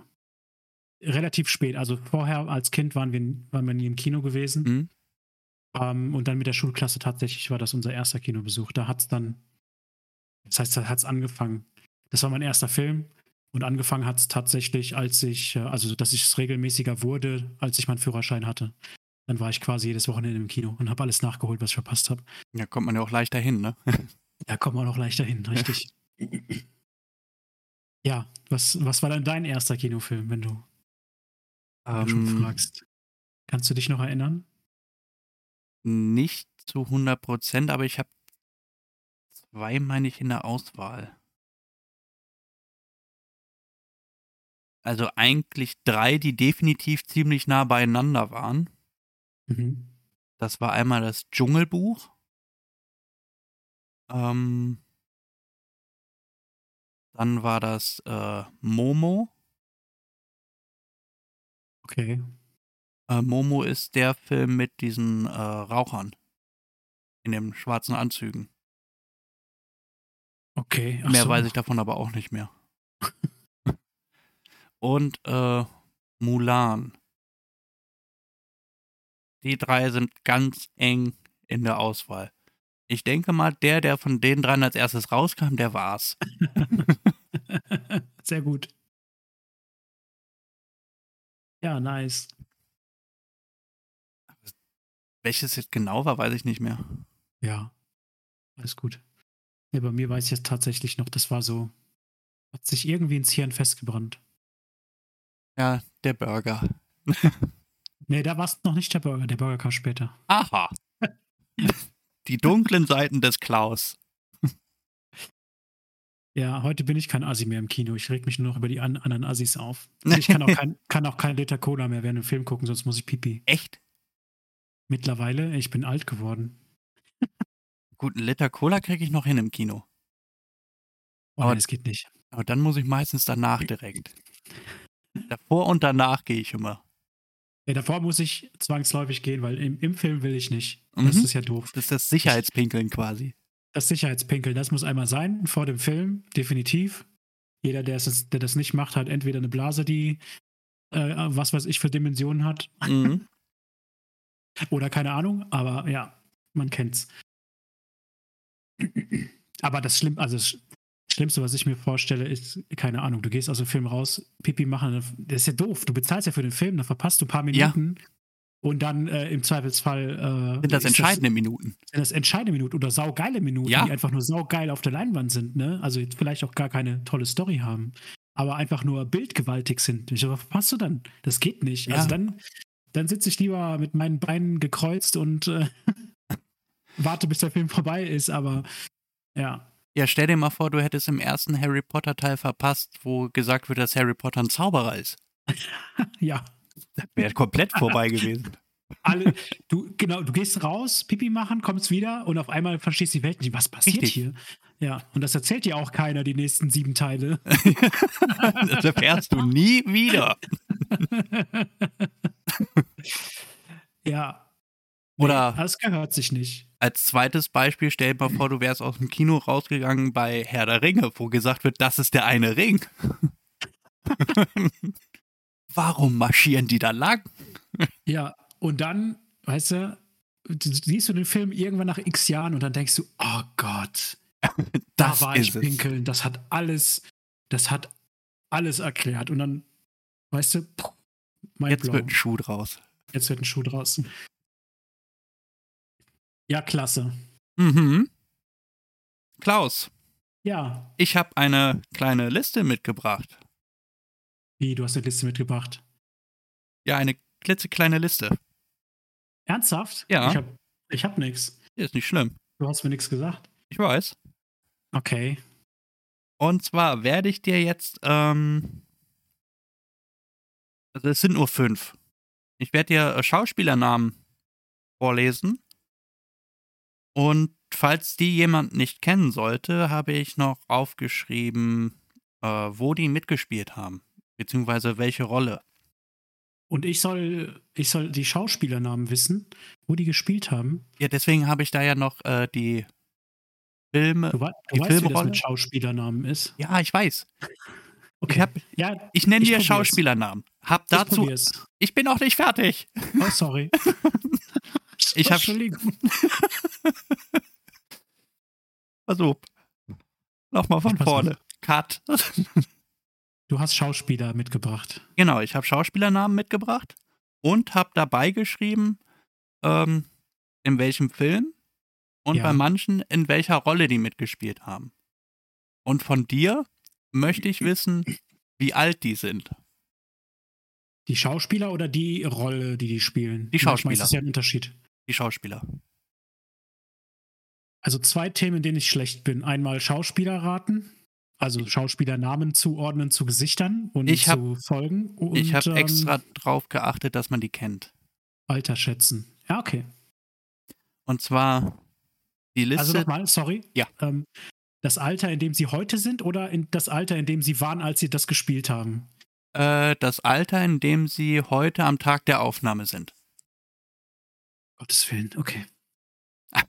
Relativ spät. Also vorher als Kind waren wir, waren wir nie im Kino gewesen. Mhm. Ähm, und dann mit der Schulklasse tatsächlich war das unser erster Kinobesuch. Da hat es dann, das heißt, da hat es angefangen. Das war mein erster Film. Und angefangen hat es tatsächlich, als ich, äh, also dass ich es regelmäßiger wurde, als ich meinen Führerschein hatte. Dann war ich quasi jedes Wochenende im Kino und habe alles nachgeholt, was ich verpasst habe. Ja, kommt man ja auch leichter hin, ne? (laughs) Da kommt man auch leichter hin, richtig. (laughs) Ja, was, was war dann dein erster Kinofilm, wenn du wenn du schon Ähm, fragst? Kannst du dich noch erinnern? Nicht zu 100 Prozent, aber ich habe zwei, meine ich, in der Auswahl. Also eigentlich drei, die definitiv ziemlich nah beieinander waren. Mhm. Das war einmal das Dschungelbuch. Ähm, dann war das äh, Momo. Okay. Äh, Momo ist der Film mit diesen äh, Rauchern in den schwarzen Anzügen. Okay. mehr so. weiß ich davon aber auch nicht mehr. (laughs) Und äh, Mulan. Die drei sind ganz eng in der Auswahl. Ich denke mal, der, der von den dreien als erstes rauskam, der war's. (laughs) Sehr gut. Ja, nice. Welches jetzt genau war, weiß ich nicht mehr. Ja, alles gut. Ja, bei mir weiß ich jetzt tatsächlich noch, das war so, hat sich irgendwie ins Hirn festgebrannt. Ja, der Burger. (laughs) Nee, da war es noch nicht der Burger, der Burger kam später. Aha. (laughs) Die dunklen Seiten des Klaus. Ja, heute bin ich kein Assi mehr im Kino. Ich reg mich nur noch über die an anderen Assis auf. (laughs) Ich kann auch, kein, kann auch kein Liter Cola mehr während dem Film gucken, sonst muss ich pipi. Echt? Mittlerweile, ich bin alt geworden. Gut, einen Liter Cola kriege ich noch hin im Kino. Oh, Aber- das geht nicht. Aber dann muss ich meistens danach direkt. (laughs) Davor und danach gehe ich immer. Ja, davor muss ich zwangsläufig gehen, weil im, im Film will ich nicht. Das Mhm. ist ja doof. Das ist das Sicherheitspinkeln quasi. Das Sicherheitspinkeln, das muss einmal sein, vor dem Film, definitiv. Jeder, der, es, der das nicht macht, hat entweder eine Blase, die äh, was weiß ich für Dimensionen hat, Mhm. (laughs) oder keine Ahnung, aber ja, man kennt's. Aber das Schlimm, also das Schlimmste, was ich mir vorstelle, ist, keine Ahnung, du gehst aus dem Film raus, Pipi machen, das ist ja doof. Du bezahlst ja für den Film, dann verpasst du ein paar Ja. Minuten und dann äh, im Zweifelsfall äh, Sind das entscheidende Minuten? sind das entscheidende Minuten oder saugeile Minuten, Ja. die einfach nur saugeil auf der Leinwand sind, ne? Also jetzt vielleicht auch gar keine tolle Story haben, aber einfach nur bildgewaltig sind. Was verpasst du dann? Das geht nicht. Ja. Also dann, dann sitze ich lieber mit meinen Beinen gekreuzt und äh, (laughs) warte, bis der Film vorbei ist, aber ja. Ja, stell dir mal vor, du hättest im ersten Harry Potter Teil verpasst, wo gesagt wird, dass Harry Potter ein Zauberer ist. (laughs) Ja. Das wäre komplett vorbei gewesen. (laughs) Alle, du, genau, du gehst raus, Pipi machen, kommst wieder und auf einmal verstehst du die Welt nicht. Was passiert Richtig. hier? Ja, und das erzählt dir auch keiner, die nächsten sieben Teile. (laughs) Das erfährst du nie wieder. (laughs) ja. Oder- Das gehört sich nicht. Als zweites Beispiel, stell dir mal vor, du wärst aus dem Kino rausgegangen bei Herr der Ringe, wo gesagt wird, das ist der eine Ring. (laughs) Warum marschieren die da lang? Ja, und dann, weißt du, siehst du den Film irgendwann nach x Jahren und dann denkst du, oh Gott, (laughs) da war ich pinkeln, das hat alles, das hat alles erklärt. Und dann, weißt du, mein Jetzt wird ein Schuh draus. Jetzt wird ein Schuh draus. Ja, klasse. Mhm. Klaus, Ja, ich habe eine kleine Liste mitgebracht. wie, du hast eine Liste mitgebracht. Ja, eine klitzekleine Liste. Ernsthaft? Ja. Ich hab, ich hab nix. Ist nicht schlimm. Du hast mir nichts gesagt. Ich weiß. Okay. Und zwar werde ich dir jetzt, ähm, also es sind nur fünf. Ich werde dir äh, Schauspielernamen vorlesen. Und falls die jemand nicht kennen sollte, habe ich noch aufgeschrieben, äh, wo die mitgespielt haben. Beziehungsweise welche Rolle. Und ich soll, ich soll die Schauspielernamen wissen, wo die gespielt haben. Ja, deswegen habe ich da ja noch äh, die Filme. Du, wei du Die weißt, wie das Filmrolle? mit Schauspielernamen ist. Ja, ich weiß. Okay. Ich, hab, ja, ich nenne Ich dir. Schauspielernamen. Hab ich dazu. probier's. Ich bin noch nicht fertig. Oh, sorry. (laughs) Ich hab- Entschuldigung. (laughs) Versuch. Nochmal von Ich vorne. Cut. Du hast Schauspieler mitgebracht. Genau, ich habe Schauspielernamen mitgebracht und habe dabei geschrieben, ähm, in welchem Film und Ja. bei manchen, in welcher Rolle die mitgespielt haben. Und von dir möchte ich wissen, wie alt die sind. Die Schauspieler oder die Rolle, die die spielen? Die Schauspieler. ist das ja ein Unterschied. Die Schauspieler. Also zwei Themen, in denen ich schlecht bin. Einmal Schauspieler raten, also Schauspielernamen zuordnen zu Gesichtern und hab- zu Folgen. Und, ich habe ähm, extra drauf geachtet, dass man die kennt. Alter schätzen. Ja, okay. Und zwar die Liste. Also nochmal, sorry. Ja. Ähm, das Alter, in dem sie heute sind oder in das Alter, in dem sie waren, als sie das gespielt haben? äh, das Alter, in dem sie heute am Tag der Aufnahme sind. Gottes Willen, okay. (laughs)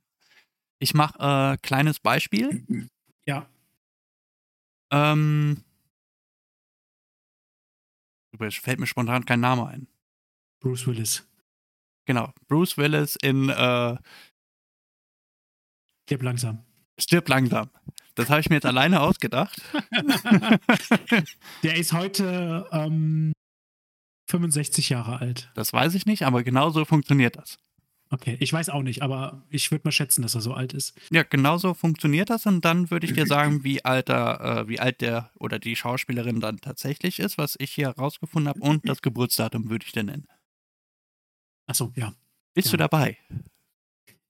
Ich mache äh, kleines Beispiel. (clears throat) Ja, Ähm, es fällt mir spontan kein Name ein. Bruce Willis. Genau, Bruce Willis in äh, Stirb langsam. Stirb langsam. Das habe ich mir jetzt alleine ausgedacht. (laughs) Der ist heute ähm, 65 Jahre alt. Das weiß ich nicht, aber genau so funktioniert das. Okay, ich weiß auch nicht, aber ich würde mal schätzen, dass er so alt ist. Ja, genau so funktioniert das und dann würde ich dir (clears throat) sagen, wie alter, äh, wie alt der oder die Schauspielerin dann tatsächlich ist, was ich hier rausgefunden habe und das Geburtsdatum würde ich dir nennen. Achso, ja. Bist Ja. du dabei?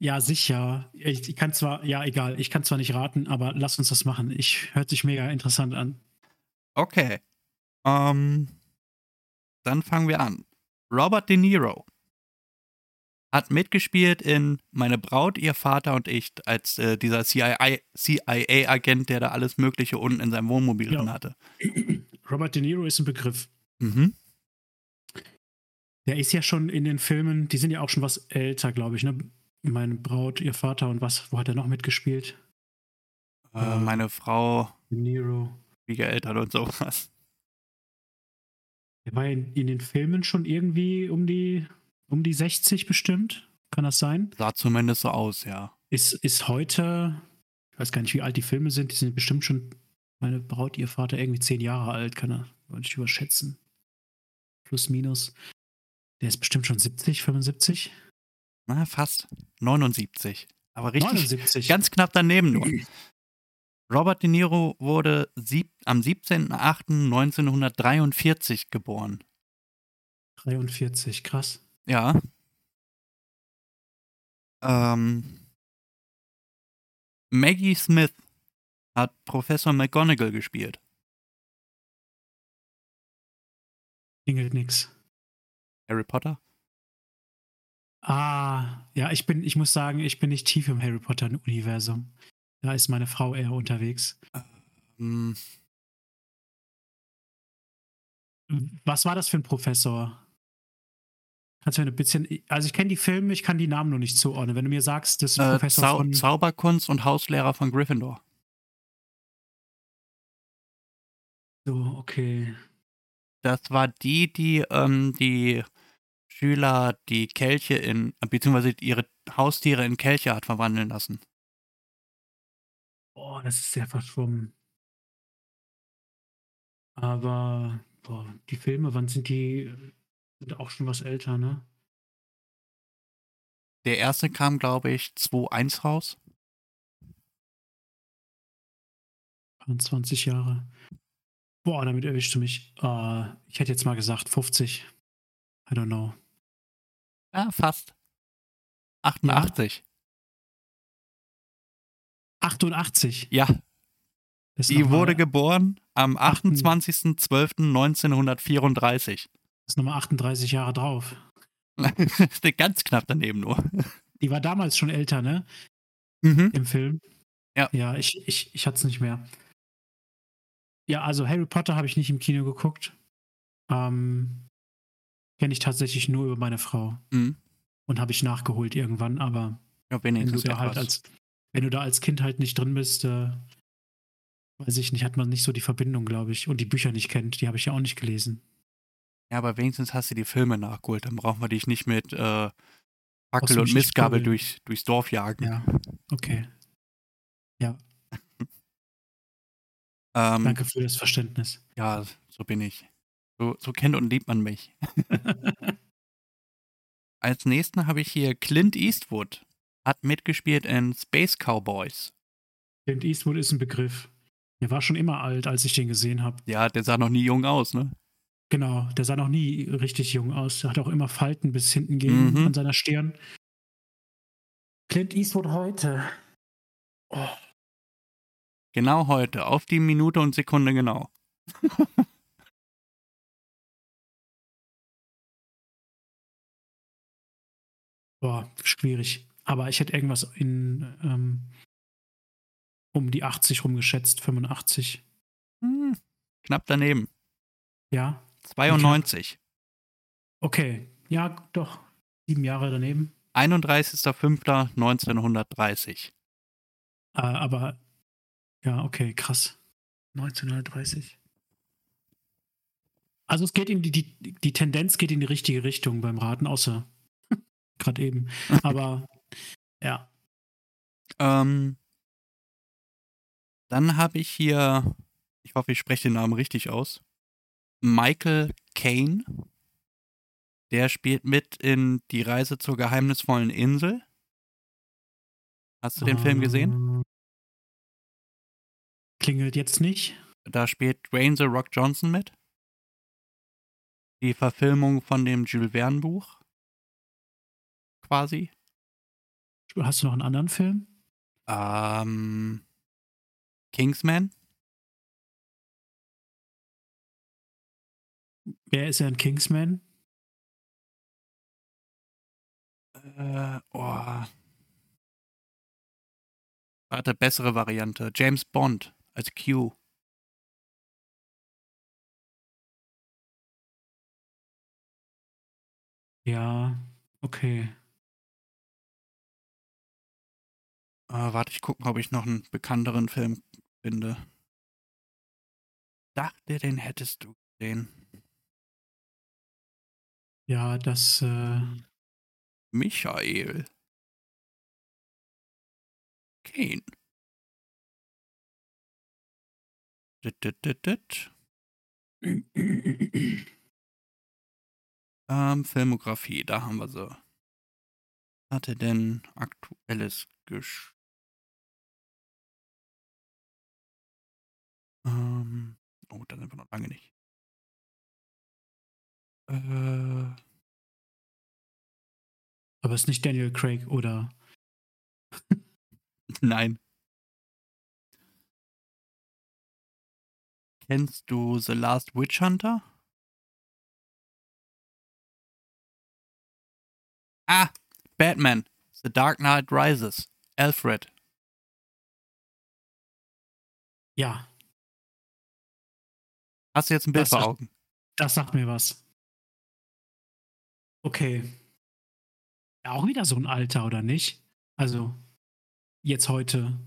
Ja, sicher. Ich, ich kann zwar, ja, egal, ich kann zwar nicht raten, aber lass uns das machen. Ich hört sich mega interessant an. Okay. Ähm, dann fangen wir an. Robert De Niro hat mitgespielt in Meine Braut, ihr Vater und ich als äh, dieser CIA-Agent, der da alles Mögliche unten in seinem Wohnmobil Ja. drin hatte. (clears throat) Robert De Niro ist ein Begriff. Mhm. Der ist ja schon in den Filmen, die sind ja auch schon was älter, glaube ich, ne? Meine Braut, ihr Vater und was, wo hat er noch mitgespielt? Äh, meine Frau, De Niro. Schwiegereltern und sowas. Der war in, in den Filmen schon irgendwie um die, um die 60 bestimmt. Kann das sein? Sah zumindest so aus, ja. Ist, ist heute, ich weiß gar nicht, wie alt die Filme sind, die sind bestimmt schon, meine Braut, ihr Vater, irgendwie zehn Jahre alt, kann er, wollte ich überschätzen. Plus, minus. Der ist bestimmt schon 70, 75? Na, fast. 79. Aber richtig, 79. ganz knapp daneben nur. Robert De Niro wurde am 17.08.1943 geboren. 43, krass. Ja. Ähm, Maggie Smith hat Professor McGonagall gespielt. Klingelt nix. Harry Potter? Ah, ja, ich bin, ich muss sagen, ich bin nicht tief im Harry Potter-Universum. Da ist meine Frau eher unterwegs. Hm, Was war das für ein Professor? Kannst du mir ein bisschen, also ich kenne die Filme, ich kann die Namen nur nicht zuordnen. Wenn du mir sagst, das ist ein äh, Professor Zau von, Zauberkunst und Hauslehrer von Gryffindor. so, okay. Das war die, die ähm, die Schüler die Kelche in, beziehungsweise ihre Haustiere in Kelche hat verwandeln lassen. Boah, das ist sehr verschwommen. Aber, boah, die Filme, wann sind die? Sind auch schon was älter, ne? Der erste kam, glaube ich, 2.1 raus. 20 Jahre. Boah, damit erwischst du mich. Äh, ich hätte jetzt mal gesagt 50. I don't know. Ja, fast. 88. 88. Ja, Das ist die wurde geboren am Achten- 28.12.1934. ist nochmal 38 Jahre drauf. (laughs) Steht ganz knapp daneben nur. Die war damals schon älter, ne? Mhm. Im Film. Ja. Ja, ich, ich, ich hatte es nicht mehr. Ja, also Harry Potter habe ich nicht im Kino geguckt. Ähm, kenne ich tatsächlich nur über meine Frau. Mhm. Und habe ich nachgeholt irgendwann, aber Ja, wenn du, wenigstens da halt als, wenn du da als Kind halt nicht drin bist, äh, weiß ich nicht, hat man nicht so die Verbindung, glaube ich. Und die Bücher nicht kennt, die habe ich ja auch nicht gelesen. Ja, aber wenigstens hast du die Filme nachgeholt. Dann brauchen wir dich nicht mit äh, Fackel du und Mistgabel durch, durchs Dorf jagen. Ja, okay. (laughs) Ähm, Danke für das Verständnis. Ja, so bin ich. So, so kennt und liebt man mich. (laughs) Als nächsten habe ich hier Clint Eastwood. Hat mitgespielt in Space Cowboys. Clint Eastwood ist ein Begriff. Der war schon immer alt, als ich den gesehen habe. Ja, der sah noch nie jung aus, ne? Genau, der sah noch nie richtig jung aus. Der hat auch immer Falten bis hinten gehen Mhm. an seiner Stirn. Clint Eastwood heute. Oh, Genau heute, auf die Minute und Sekunde genau. (laughs) boah, schwierig. Aber ich hätte irgendwas in ähm, um die 80 rumgeschätzt, 85. Hm, knapp daneben. Ja, 92. okay. Ja, doch. Sieben Jahre daneben. 31.05.1930. Äh, aber ja, okay, krass. 1930. Also es geht in die, die, die Tendenz geht in die richtige Richtung beim Raten, außer gerade eben. (laughs) Aber ja, Ähm, dann habe ich hier, ich hoffe, ich spreche den Namen richtig aus, Michael Caine. Der spielt mit in Die Reise zur geheimnisvollen Insel. Hast du den Film gesehen? Äh, Klingelt jetzt nicht. Da spielt Dwayne The Rock Johnson mit. Die Verfilmung von dem Jules Verne Buch. Quasi. Hast du noch einen anderen Film? Ähm, Kingsman. Wer ist in Kingsman? Äh, oh. Warte, bessere Variante. James Bond als Q. Ja, okay. Äh, warte, ich gucke, ob ich noch einen bekannteren Film finde. Dachte, den hättest du gesehen. Ja, das, äh, Michael. Kane. Dit, dit, dit, dit. Ähm, Filmografie, da haben wir sie. Hat er denn aktuelles Gesch... Ähm, oh, da sind wir noch lange nicht. Äh, aber es ist nicht Daniel Craig oder (laughs) nein. Kennst du The Last Witch Hunter? Ah, Batman. The Dark Knight Rises. Alfred. ja, Hast du jetzt ein Bild Das vor sagt- Augen? das sagt mir was. Okay. Ja, auch wieder so ein Alter, oder nicht? Also, jetzt heute.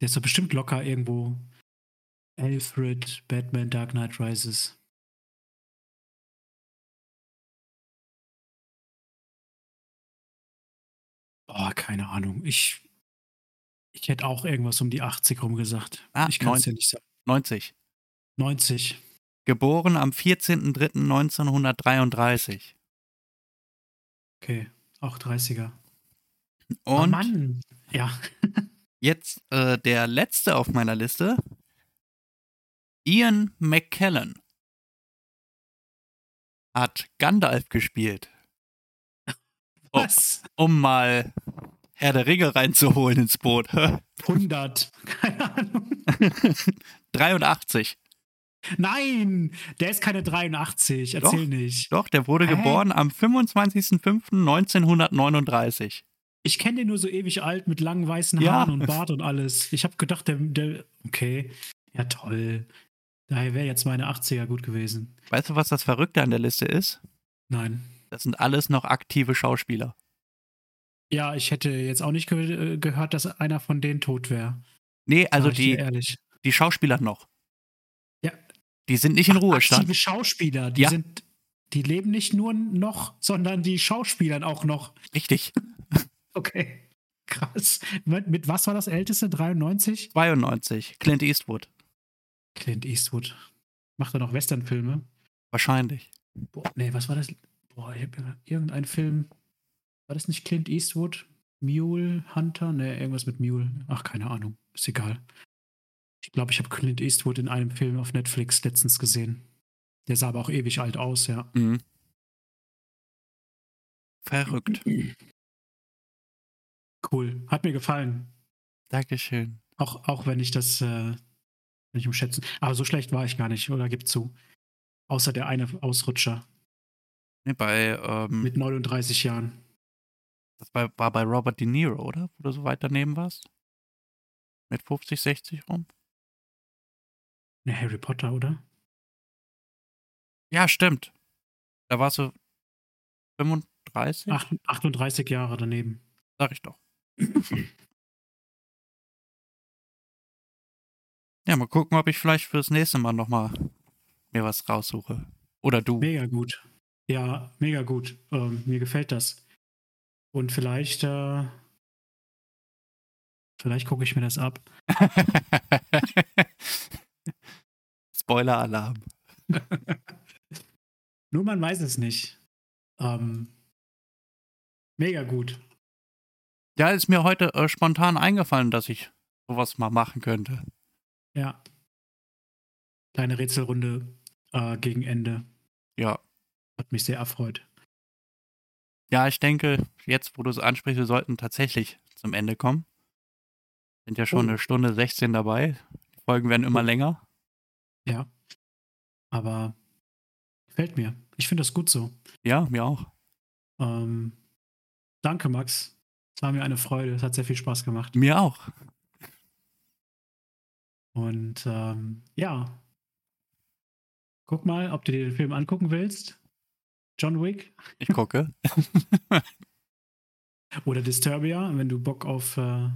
Der ist doch bestimmt locker irgendwo. Alfred, Batman, Dark Knight Rises. Oh, keine Ahnung. Ich, ich hätte auch irgendwas um die 80 rum gesagt. Ah, ich kann es 90. ja nicht sagen. 90. 90. Geboren am 14.03.1933. Okay, auch 30er. Und oh Mann. Ja. (laughs) jetzt äh, der letzte auf meiner Liste. Ian McKellen hat Gandalf gespielt, (laughs) Oh. Was? um mal Herr der Ringe reinzuholen ins Boot. (laughs) 100. Keine Ahnung. 83. Nein, der ist keine 83. Erzähl nicht. Doch, der wurde Hä? geboren am 25.05.1939. Ich kenne den nur so ewig alt mit langen weißen Ja. Haaren und (laughs) Bart und alles. Ich habe gedacht, der, der. Okay. Ja, toll. Daher wäre jetzt meine 80er gut gewesen. Weißt du, was das Verrückte an der Liste ist? Nein. Das sind alles noch aktive Schauspieler. Ja, ich hätte jetzt auch nicht ge äh, gehört, dass einer von denen tot wäre. Nee, also die, die Schauspieler noch. Die sind nicht in Ruhestand. Aktive Schauspieler, die Ja. sind, die leben nicht nur noch, sondern die Schauspielern auch noch. Richtig. (laughs) Okay. Krass. Mit, mit was war das älteste? 93? 92. Clint Eastwood. Clint Eastwood. Macht er noch Westernfilme? Wahrscheinlich. Boah, nee, was war das? Boah, ich hab ja irgendein Film. War das nicht Clint Eastwood? Mule Hunter? Nee, irgendwas mit Mule. Ach, keine Ahnung. Ist egal. Ich glaube, ich habe Clint Eastwood in einem Film auf Netflix letztens gesehen. Der sah aber auch ewig alt aus, ja. Mhm. Verrückt. Cool. Hat mir gefallen. Dankeschön. Auch, auch wenn ich das äh, nicht umschätzen. Aber so schlecht war ich gar nicht, oder gib zu. Außer der eine Ausrutscher Nee, bei, ähm, mit 39 Jahren. das war, war bei Robert De Niro, oder? Wo du so weit daneben warst? Mit 50, 60 rum? Ne, Harry Potter, oder? Ja, stimmt. Da warst du 35? Acht, 38 Jahre daneben. Sag ich doch. (clears throat) Ja, mal gucken, ob ich vielleicht fürs nächste Mal nochmal mir was raussuche. Oder du. Mega gut. Ja, mega gut. Ähm, mir gefällt das. Und vielleicht, äh, vielleicht gucke ich mir das ab. (laughs) Spoiler-Alarm. (laughs) Nur man weiß es nicht. Ähm, mega gut. Ja, ist mir heute äh, spontan eingefallen, dass ich sowas mal machen könnte. Ja. Kleine Rätselrunde äh, gegen Ende. Ja. Hat mich sehr erfreut. Ja, ich denke, jetzt, wo du es ansprichst, wir sollten tatsächlich zum Ende kommen. Sind ja schon Oh. eine Stunde 16 dabei. Die Folgen werden immer Oh. länger. Ja. Aber gefällt mir. Ich finde das gut so. Ja, mir auch. Ähm, danke, Max. Es war mir eine Freude. Es hat sehr viel Spaß gemacht. Mir auch. Und ähm, ja. Guck mal, ob du dir den Film angucken willst. John Wick Ich gucke. (laughs) oder Disturbia, wenn du Bock auf äh,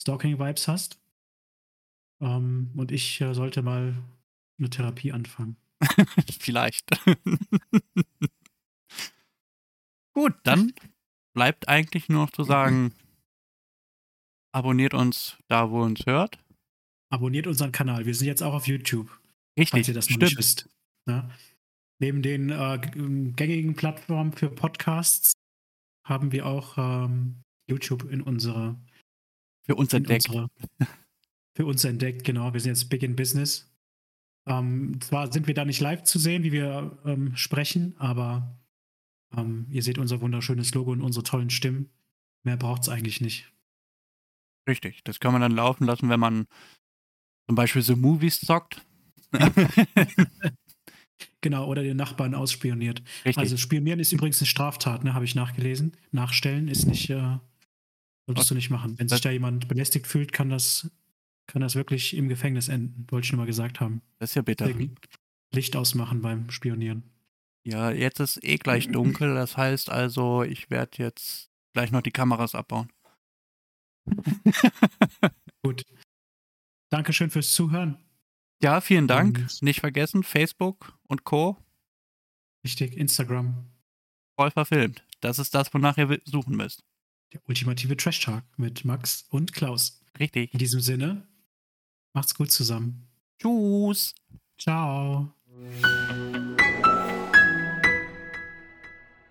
Stalking-Vibes hast. Ähm, und ich äh, sollte mal eine Therapie anfangen. (laughs) Vielleicht. (laughs) Gut, dann bleibt eigentlich nur noch zu sagen, abonniert uns da, wo uns hört. Abonniert unseren Kanal. Wir sind jetzt auch auf YouTube, Richtig, falls ihr das noch nicht wisst. Ja. Neben den äh, g- gängigen Plattformen für Podcasts haben wir auch ähm, YouTube in unsere Für uns entdeckt. unsere, für uns entdeckt, genau. Wir sind jetzt big in business. Ähm, zwar sind wir da nicht live zu sehen, wie wir ähm, sprechen, aber ähm, ihr seht unser wunderschönes Logo und unsere tollen Stimmen. Mehr braucht es eigentlich nicht. Richtig, das kann man dann laufen lassen, wenn man zum Beispiel so Movies zockt. (laughs) Genau, oder den Nachbarn ausspioniert. Richtig. Also spionieren ist übrigens eine Straftat, ne? Habe ich nachgelesen. Nachstellen ist nicht, äh, solltest du nicht machen. Wenn sich da jemand belästigt fühlt, kann das, kann das wirklich im Gefängnis enden. Wollte ich nur mal gesagt haben. das ist ja bitter. Licht ausmachen beim Spionieren. Ja, jetzt ist eh gleich dunkel, das heißt also, ich werde jetzt gleich noch die Kameras abbauen. (laughs) Gut. Dankeschön fürs Zuhören. Ja, vielen Dank. Und- Nicht vergessen, Facebook und Co. Richtig, Instagram. voll verfilmt. Das ist das, wonach ihr suchen müsst. Der ultimative Trash Talk mit Max und Klaus. Richtig. In diesem Sinne, macht's gut zusammen. Tschüss. Ciao.